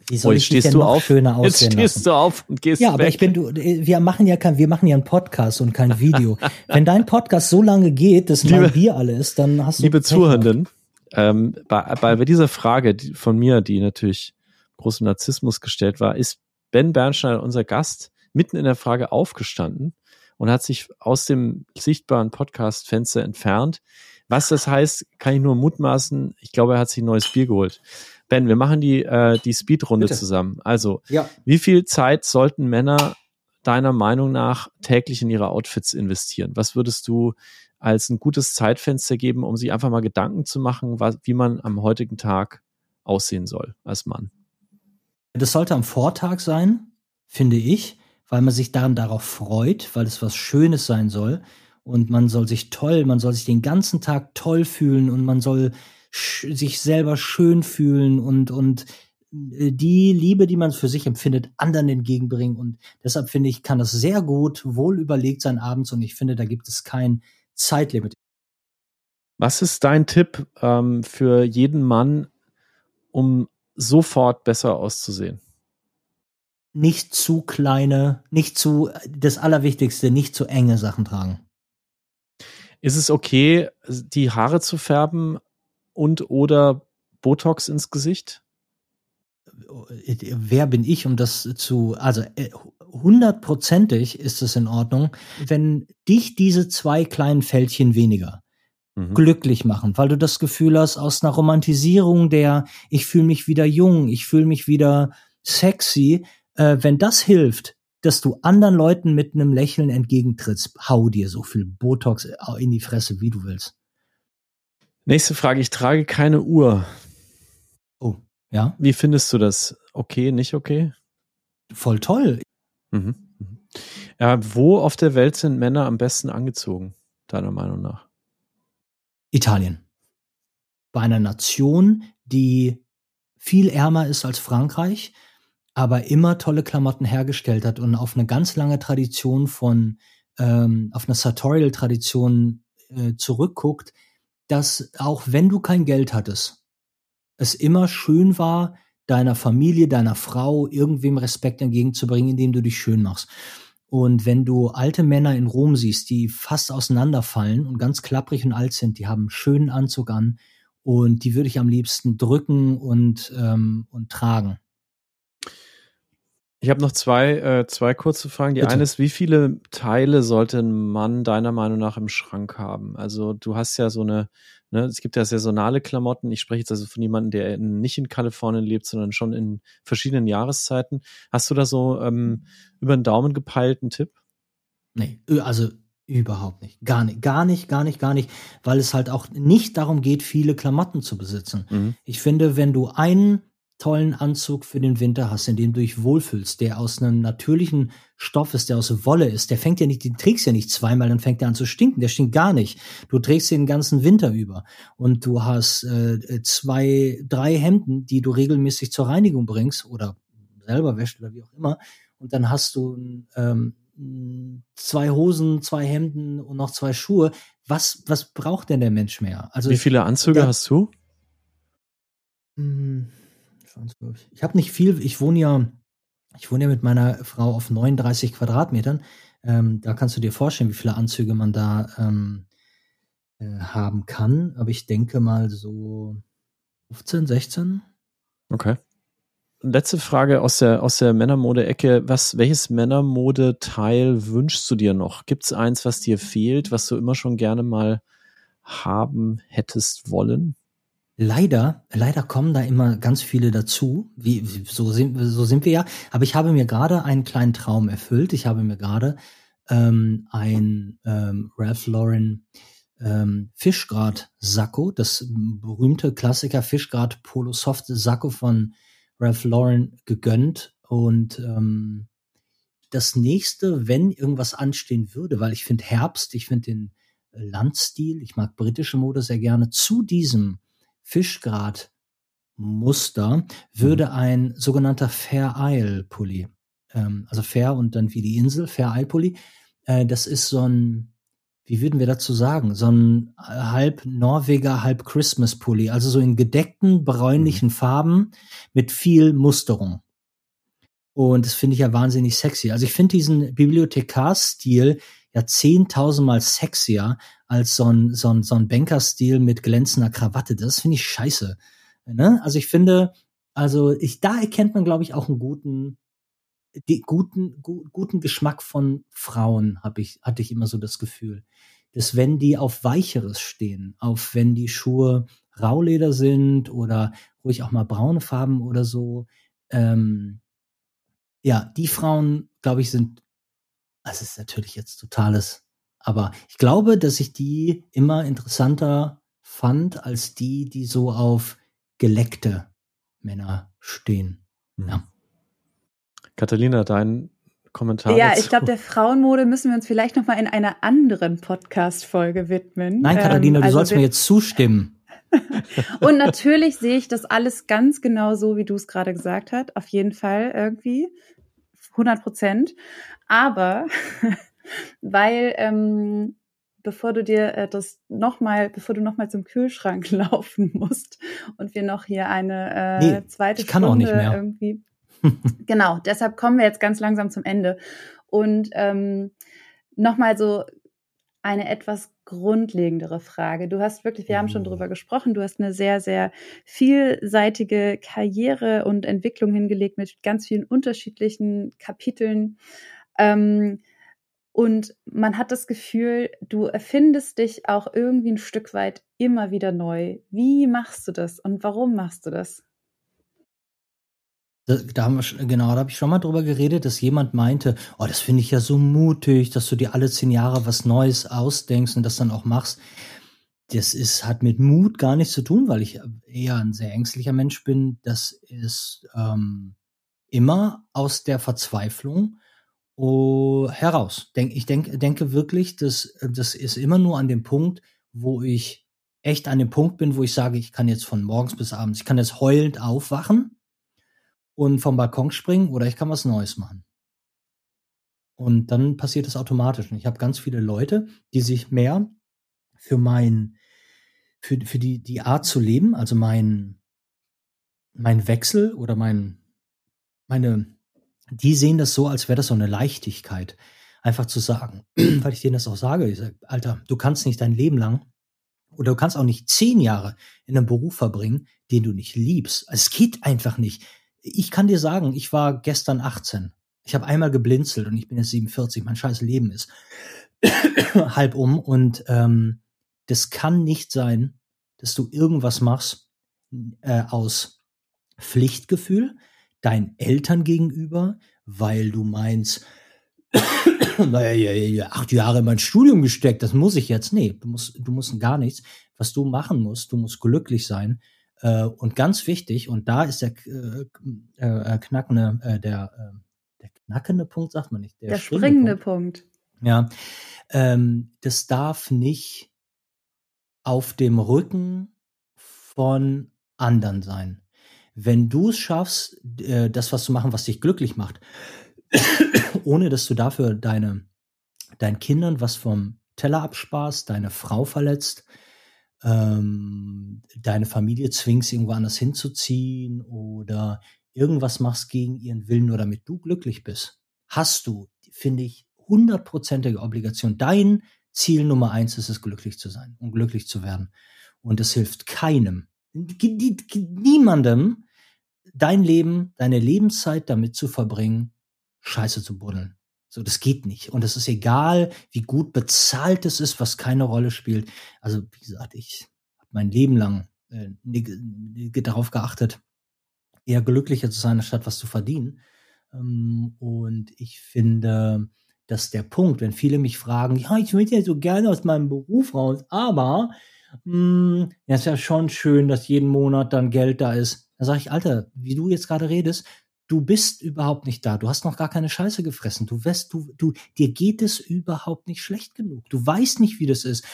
Wie soll oh, jetzt stehst du auf? Schöner jetzt stehst lassen? du auf und gehst Ja, aber weg. ich bin du, wir machen ja kein, wir machen ja einen Podcast und kein Video. Wenn dein Podcast so lange geht, dass liebe, mein Bier alle ist, dann hast du. Liebe Zuhörenden, ähm, bei, bei, dieser Frage von mir, die natürlich großem Narzissmus gestellt war, ist Ben Bernstein, unser Gast, mitten in der Frage aufgestanden und hat sich aus dem sichtbaren Podcast-Fenster entfernt. Was das heißt, kann ich nur mutmaßen. Ich glaube, er hat sich ein neues Bier geholt. Ben, wir machen die, äh, die Speedrunde zusammen. Also, ja. wie viel Zeit sollten Männer deiner Meinung nach täglich in ihre Outfits investieren? Was würdest du als ein gutes Zeitfenster geben, um sich einfach mal Gedanken zu machen, was, wie man am heutigen Tag aussehen soll als Mann? Das sollte am Vortag sein, finde ich, weil man sich dann darauf freut, weil es was Schönes sein soll. Und man soll sich toll, man soll sich den ganzen Tag toll fühlen und man soll sich selber schön fühlen und, und äh, die Liebe, die man für sich empfindet, anderen entgegenbringen. Und deshalb finde ich, kann das sehr gut wohl überlegt sein abends und ich finde, da gibt es kein Zeitlimit. Was ist dein Tipp ähm, für jeden Mann, um sofort besser auszusehen? Nicht zu kleine, nicht zu, das Allerwichtigste, nicht zu enge Sachen tragen. Ist es okay, die Haare zu färben, und oder Botox ins Gesicht? Wer bin ich, um das zu, also äh, hundertprozentig ist es in Ordnung, wenn dich diese zwei kleinen Fältchen weniger mhm. glücklich machen, weil du das Gefühl hast, aus einer Romantisierung der, ich fühle mich wieder jung, ich fühle mich wieder sexy, äh, wenn das hilft, dass du anderen Leuten mit einem Lächeln entgegentrittst, hau dir so viel Botox in die Fresse, wie du willst. Nächste Frage. Ich trage keine Uhr. Oh, ja. Wie findest du das? Okay, nicht okay? Voll toll. Mhm. Mhm. Ja, wo auf der Welt sind Männer am besten angezogen, deiner Meinung nach? Italien. Bei einer Nation, die viel ärmer ist als Frankreich, aber immer tolle Klamotten hergestellt hat und auf eine ganz lange Tradition von, ähm, auf eine Sartorial-Tradition äh, zurückguckt, dass auch wenn du kein Geld hattest, es immer schön war, deiner Familie, deiner Frau irgendwem Respekt entgegenzubringen, indem du dich schön machst. Und wenn du alte Männer in Rom siehst, die fast auseinanderfallen und ganz klapprig und alt sind, die haben einen schönen Anzug an und die würde ich am liebsten drücken und, ähm, und tragen. Ich habe noch zwei, äh, zwei kurze Fragen. Die Bitte. eine ist, wie viele Teile sollte ein Mann deiner Meinung nach im Schrank haben? Also du hast ja so eine, ne, es gibt ja saisonale Klamotten. Ich spreche jetzt also von jemandem, der nicht in Kalifornien lebt, sondern schon in verschiedenen Jahreszeiten. Hast du da so ähm, über den Daumen gepeilten Tipp? Nee, also Überhaupt nicht. Gar nicht, gar nicht, gar nicht, gar nicht, weil es halt auch nicht darum geht, viele Klamotten zu besitzen. Mhm. Ich finde, wenn du einen tollen Anzug für den Winter hast, in dem du dich wohlfühlst, der aus einem natürlichen Stoff ist, der aus Wolle ist, der fängt ja nicht, den trägst ja nicht zweimal, dann fängt der an zu stinken. Der stinkt gar nicht. Du trägst den ganzen Winter über und du hast äh, zwei, drei Hemden, die du regelmäßig zur Reinigung bringst oder selber wäscht oder wie auch immer. Und dann hast du ähm, zwei Hosen, zwei Hemden und noch zwei Schuhe. Was, was braucht denn der Mensch mehr? Also wie viele Anzüge da, hast du? Mh, hm, ich habe nicht viel, ich wohne ja, ich wohne ja mit meiner Frau auf 39 Quadratmetern. Ähm, da kannst du dir vorstellen, wie viele Anzüge man da ähm, äh, haben kann. Aber ich denke mal so 15, 16. Okay. Letzte Frage aus der, aus der Männermode-Ecke. Welches Männermode-Teil wünschst du dir noch? Gibt es eins, was dir fehlt, was du immer schon gerne mal haben hättest wollen? Leider, leider kommen da immer ganz viele dazu. Wie, so sind, so sind wir ja. Aber ich habe mir gerade einen kleinen Traum erfüllt. Ich habe mir gerade ähm, ein ähm, Ralph Lauren ähm, Fischgrad Sakko, das berühmte Klassiker Fischgrad Polo Soft Sakko von Ralph Lauren gegönnt und ähm, das nächste, wenn irgendwas anstehen würde, weil ich finde Herbst, ich finde den Landstil, ich mag britische Mode sehr gerne, zu diesem Fischgrad Muster würde mhm. ein sogenannter Fair Isle Pulli, ähm, also Fair und dann wie die Insel, Fair Isle Pulli, äh, das ist so ein, wie würden wir dazu sagen, so ein halb Norweger, halb Christmas Pulli, also so in gedeckten bräunlichen mhm. Farben mit viel Musterung. Und das finde ich ja wahnsinnig sexy. Also ich finde diesen Bibliothekarstil ja zehntausendmal sexier als so ein, so ein, so ein Bankerstil mit glänzender Krawatte. Das finde ich scheiße. Ne? Also ich finde, also ich, da erkennt man, glaube ich, auch einen guten, die guten, gu, guten Geschmack von Frauen, habe ich, hatte ich immer so das Gefühl. Dass wenn die auf Weicheres stehen, auf wenn die Schuhe Rauleder sind oder ruhig auch mal braune Farben oder so, ähm, ja, die Frauen, glaube ich, sind, das ist natürlich jetzt totales, aber ich glaube, dass ich die immer interessanter fand als die, die so auf geleckte Männer stehen. Mhm. Ja. Catalina, dein Kommentar. Ja, dazu? ich glaube, der Frauenmode müssen wir uns vielleicht noch mal in einer anderen Podcast-Folge widmen. Nein, Katharina, ähm, also du sollst mir jetzt zustimmen. Und natürlich sehe ich das alles ganz genau so, wie du es gerade gesagt hast. Auf jeden Fall irgendwie. 100 Prozent. Aber weil ähm, bevor du dir äh, das nochmal, bevor du nochmal zum Kühlschrank laufen musst und wir noch hier eine äh, nee, zweite ich kann Stunde auch nicht mehr. irgendwie. genau, deshalb kommen wir jetzt ganz langsam zum Ende. Und ähm, nochmal so eine etwas grundlegendere Frage. Du hast wirklich, wir haben schon drüber gesprochen, du hast eine sehr, sehr vielseitige Karriere und Entwicklung hingelegt mit ganz vielen unterschiedlichen Kapiteln. Ähm, und man hat das Gefühl, du erfindest dich auch irgendwie ein Stück weit immer wieder neu. Wie machst du das und warum machst du das? Da, da haben wir genau, da habe ich schon mal drüber geredet, dass jemand meinte, oh, das finde ich ja so mutig, dass du dir alle zehn Jahre was Neues ausdenkst und das dann auch machst. Das ist, hat mit Mut gar nichts zu tun, weil ich eher ein sehr ängstlicher Mensch bin. Das ist ähm, immer aus der Verzweiflung oh, heraus. Denk, ich denk, denke wirklich, dass das ist immer nur an dem Punkt, wo ich echt an dem Punkt bin, wo ich sage, ich kann jetzt von morgens bis abends, ich kann jetzt heulend aufwachen und vom Balkon springen oder ich kann was Neues machen. Und dann passiert das automatisch. Und ich habe ganz viele Leute, die sich mehr für mein, für, für die, die Art zu leben, also mein, mein Wechsel oder mein, meine, die sehen das so, als wäre das so eine Leichtigkeit, einfach zu sagen, weil ich denen das auch sage, ich sage, Alter, du kannst nicht dein Leben lang oder du kannst auch nicht zehn Jahre in einem Beruf verbringen, den du nicht liebst. Also es geht einfach nicht. Ich kann dir sagen, ich war gestern 18. Ich habe einmal geblinzelt und ich bin jetzt 47. Mein scheiß Leben ist halb um und ähm, das kann nicht sein, dass du irgendwas machst äh, aus Pflichtgefühl, deinen Eltern gegenüber, weil du meinst, naja, acht Jahre in mein Studium gesteckt, das muss ich jetzt. Nee, du musst, du musst gar nichts. Was du machen musst, du musst glücklich sein. Äh, und ganz wichtig, und da ist der äh, äh, knackende, äh, der, äh, der knackende Punkt, sagt man nicht. Der, der springende Punkt. Punkt. Ja, ähm, das darf nicht auf dem Rücken von anderen sein wenn du es schaffst, äh, das was zu machen, was dich glücklich macht, ohne dass du dafür deine, deinen Kindern was vom Teller absparst, deine Frau verletzt, ähm, deine Familie zwingst, irgendwo anders hinzuziehen oder irgendwas machst gegen ihren Willen, nur damit du glücklich bist, hast du, finde ich, hundertprozentige Obligation. Dein Ziel Nummer eins ist es, glücklich zu sein und glücklich zu werden. Und es hilft keinem, niemandem, dein Leben, deine Lebenszeit damit zu verbringen, Scheiße zu buddeln. So, das geht nicht. Und es ist egal, wie gut bezahlt es ist, was keine Rolle spielt. Also, wie gesagt, ich habe mein Leben lang äh, darauf geachtet, eher glücklicher zu sein, statt was zu verdienen. Ähm, und ich finde, dass der Punkt, wenn viele mich fragen, ja, ich will ja so gerne aus meinem Beruf raus, aber hm, ja, ist ja schon schön, dass jeden Monat dann Geld da ist. Da sage ich, Alter, wie du jetzt gerade redest, du bist überhaupt nicht da. Du hast noch gar keine Scheiße gefressen. Du weißt, du, du, dir geht es überhaupt nicht schlecht genug. Du weißt nicht, wie das ist,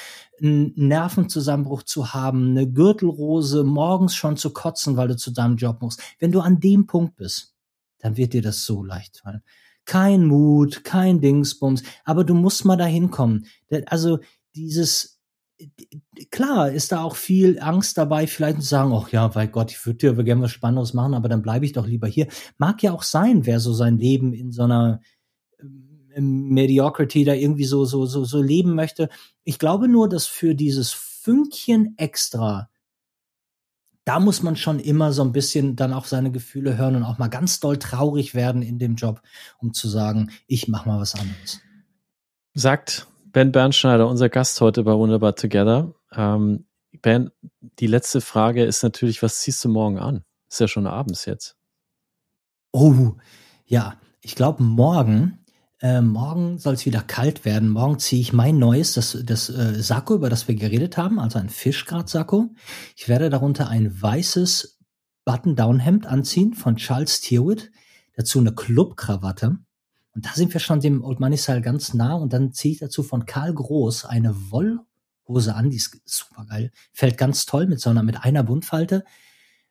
einen Nervenzusammenbruch zu haben, eine Gürtelrose morgens schon zu kotzen, weil du zu deinem Job musst. Wenn du an dem Punkt bist, dann wird dir das so leicht fallen. Kein Mut, kein Dingsbums, aber du musst mal dahin kommen. Also dieses, klar ist da auch viel Angst dabei, vielleicht zu sagen, ach ja, weil Gott, ich würde dir gerne was Spannendes machen, aber dann bleibe ich doch lieber hier. Mag ja auch sein, wer so sein Leben in so einer ähm, Mediocrity da irgendwie so, so, so, so leben möchte. Ich glaube nur, dass für dieses Fünkchen extra, da muss man schon immer so ein bisschen dann auch seine Gefühle hören und auch mal ganz doll traurig werden in dem Job, um zu sagen, ich mach mal was anderes. Sagt Ben Bernschneider, unser Gast heute bei Wunderbar Together. Ähm, ben, die letzte Frage ist natürlich, was ziehst du morgen an? Ist ja schon abends jetzt. Oh, ja, ich glaube morgen, äh, morgen soll es wieder kalt werden. Morgen ziehe ich mein neues, das, das äh, Sakko, über das wir geredet haben, also ein Fischgrad-Sakko. Ich werde darunter ein weißes Button-Down-Hemd anziehen von Charles Tierwood, dazu eine Clubkrawatte und da sind wir schon dem Old Money Style ganz nah. Und dann ziehe ich dazu von Karl Groß eine Wollhose an, die ist super geil. Fällt ganz toll mit so einer, mit einer Buntfalte.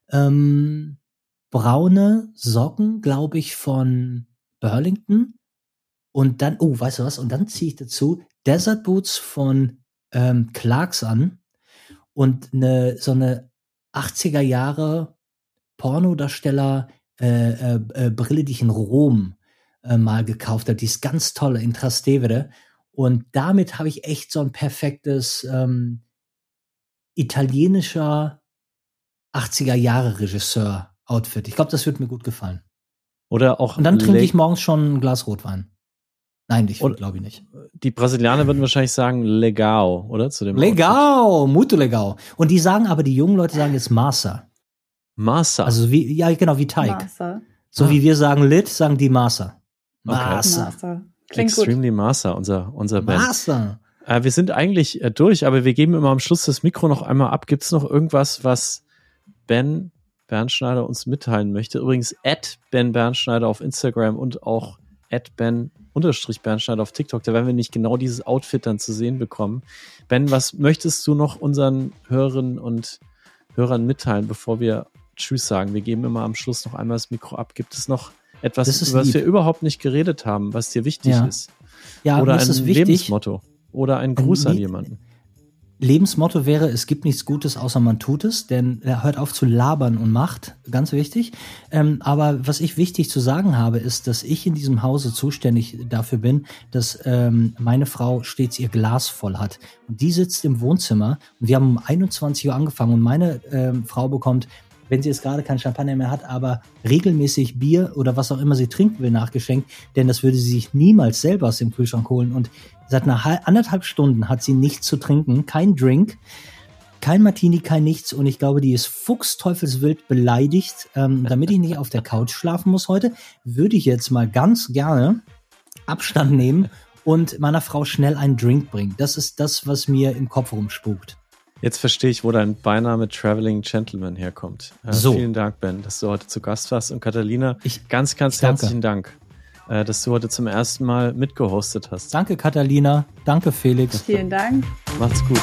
Ähm, braune Socken, glaube ich, von Burlington. Und dann, oh, weißt du was? Und dann ziehe ich dazu Desert Boots von ähm, Clarks an und eine, so eine 80er Jahre Pornodarsteller äh, äh, äh, Brille, die ich in Rom äh, mal gekauft habe. Die ist ganz toll in Trastevere. Und damit habe ich echt so ein perfektes ähm, italienischer 80er Jahre Regisseur Outfit. Ich glaube, das wird mir gut gefallen. Oder auch. Und dann trinke ich morgens schon ein Glas Rotwein. Nein, ich glaube ich nicht. Die Brasilianer würden wahrscheinlich sagen Legao, oder? Zu dem Legao, muito legal. Und die sagen aber, die jungen Leute sagen jetzt Massa. Massa. Also wie, ja, genau, wie Teig. Massa. So ah. wie wir sagen Lit, sagen die Massa. Master. Master. Klingt Extremely gut. Master, unser, unser Band. Master. Äh, wir sind eigentlich äh, durch, aber wir geben immer am Schluss das Mikro noch einmal ab. Gibt es noch irgendwas, was Ben Bernschneider uns mitteilen möchte? Übrigens, at Ben Bernschneider auf Instagram und auch at Ben unterstrich Bernschneider auf TikTok. Da werden wir nicht genau dieses Outfit dann zu sehen bekommen. Ben, was möchtest du noch unseren Hörerinnen und Hörern mitteilen, bevor wir Tschüss sagen? Wir geben immer am Schluss noch einmal das Mikro ab. Gibt es noch etwas, über was wir überhaupt nicht geredet haben, was dir wichtig ja. ist. Ja, oder ein Lebensmotto. Oder ein Gruß ein an jemanden. Lebensmotto wäre, es gibt nichts Gutes, außer man tut es, denn er hört auf zu labern und macht, ganz wichtig. Ähm, aber was ich wichtig zu sagen habe, ist, dass ich in diesem Hause zuständig dafür bin, dass ähm, meine Frau stets ihr Glas voll hat. Und die sitzt im Wohnzimmer und wir haben um 21 Uhr angefangen und meine ähm, Frau bekommt wenn sie jetzt gerade kein Champagner mehr hat, aber regelmäßig Bier oder was auch immer sie trinken will nachgeschenkt, denn das würde sie sich niemals selber aus dem Kühlschrank holen. Und seit einer anderthalb Stunden hat sie nichts zu trinken, kein Drink, kein Martini, kein nichts. Und ich glaube, die ist fuchsteufelswild beleidigt. Ähm, damit ich nicht auf der Couch schlafen muss heute, würde ich jetzt mal ganz gerne Abstand nehmen und meiner Frau schnell einen Drink bringen. Das ist das, was mir im Kopf rumspukt. Jetzt verstehe ich, wo dein Beiname Traveling Gentleman herkommt. Äh, so. Vielen Dank, Ben, dass du heute zu Gast warst. Und Catalina, ich, ganz, ganz herzlichen Dank, äh, dass du heute zum ersten Mal mitgehostet hast. Danke, Catalina. Danke, Felix. Vielen Dank. Macht's gut.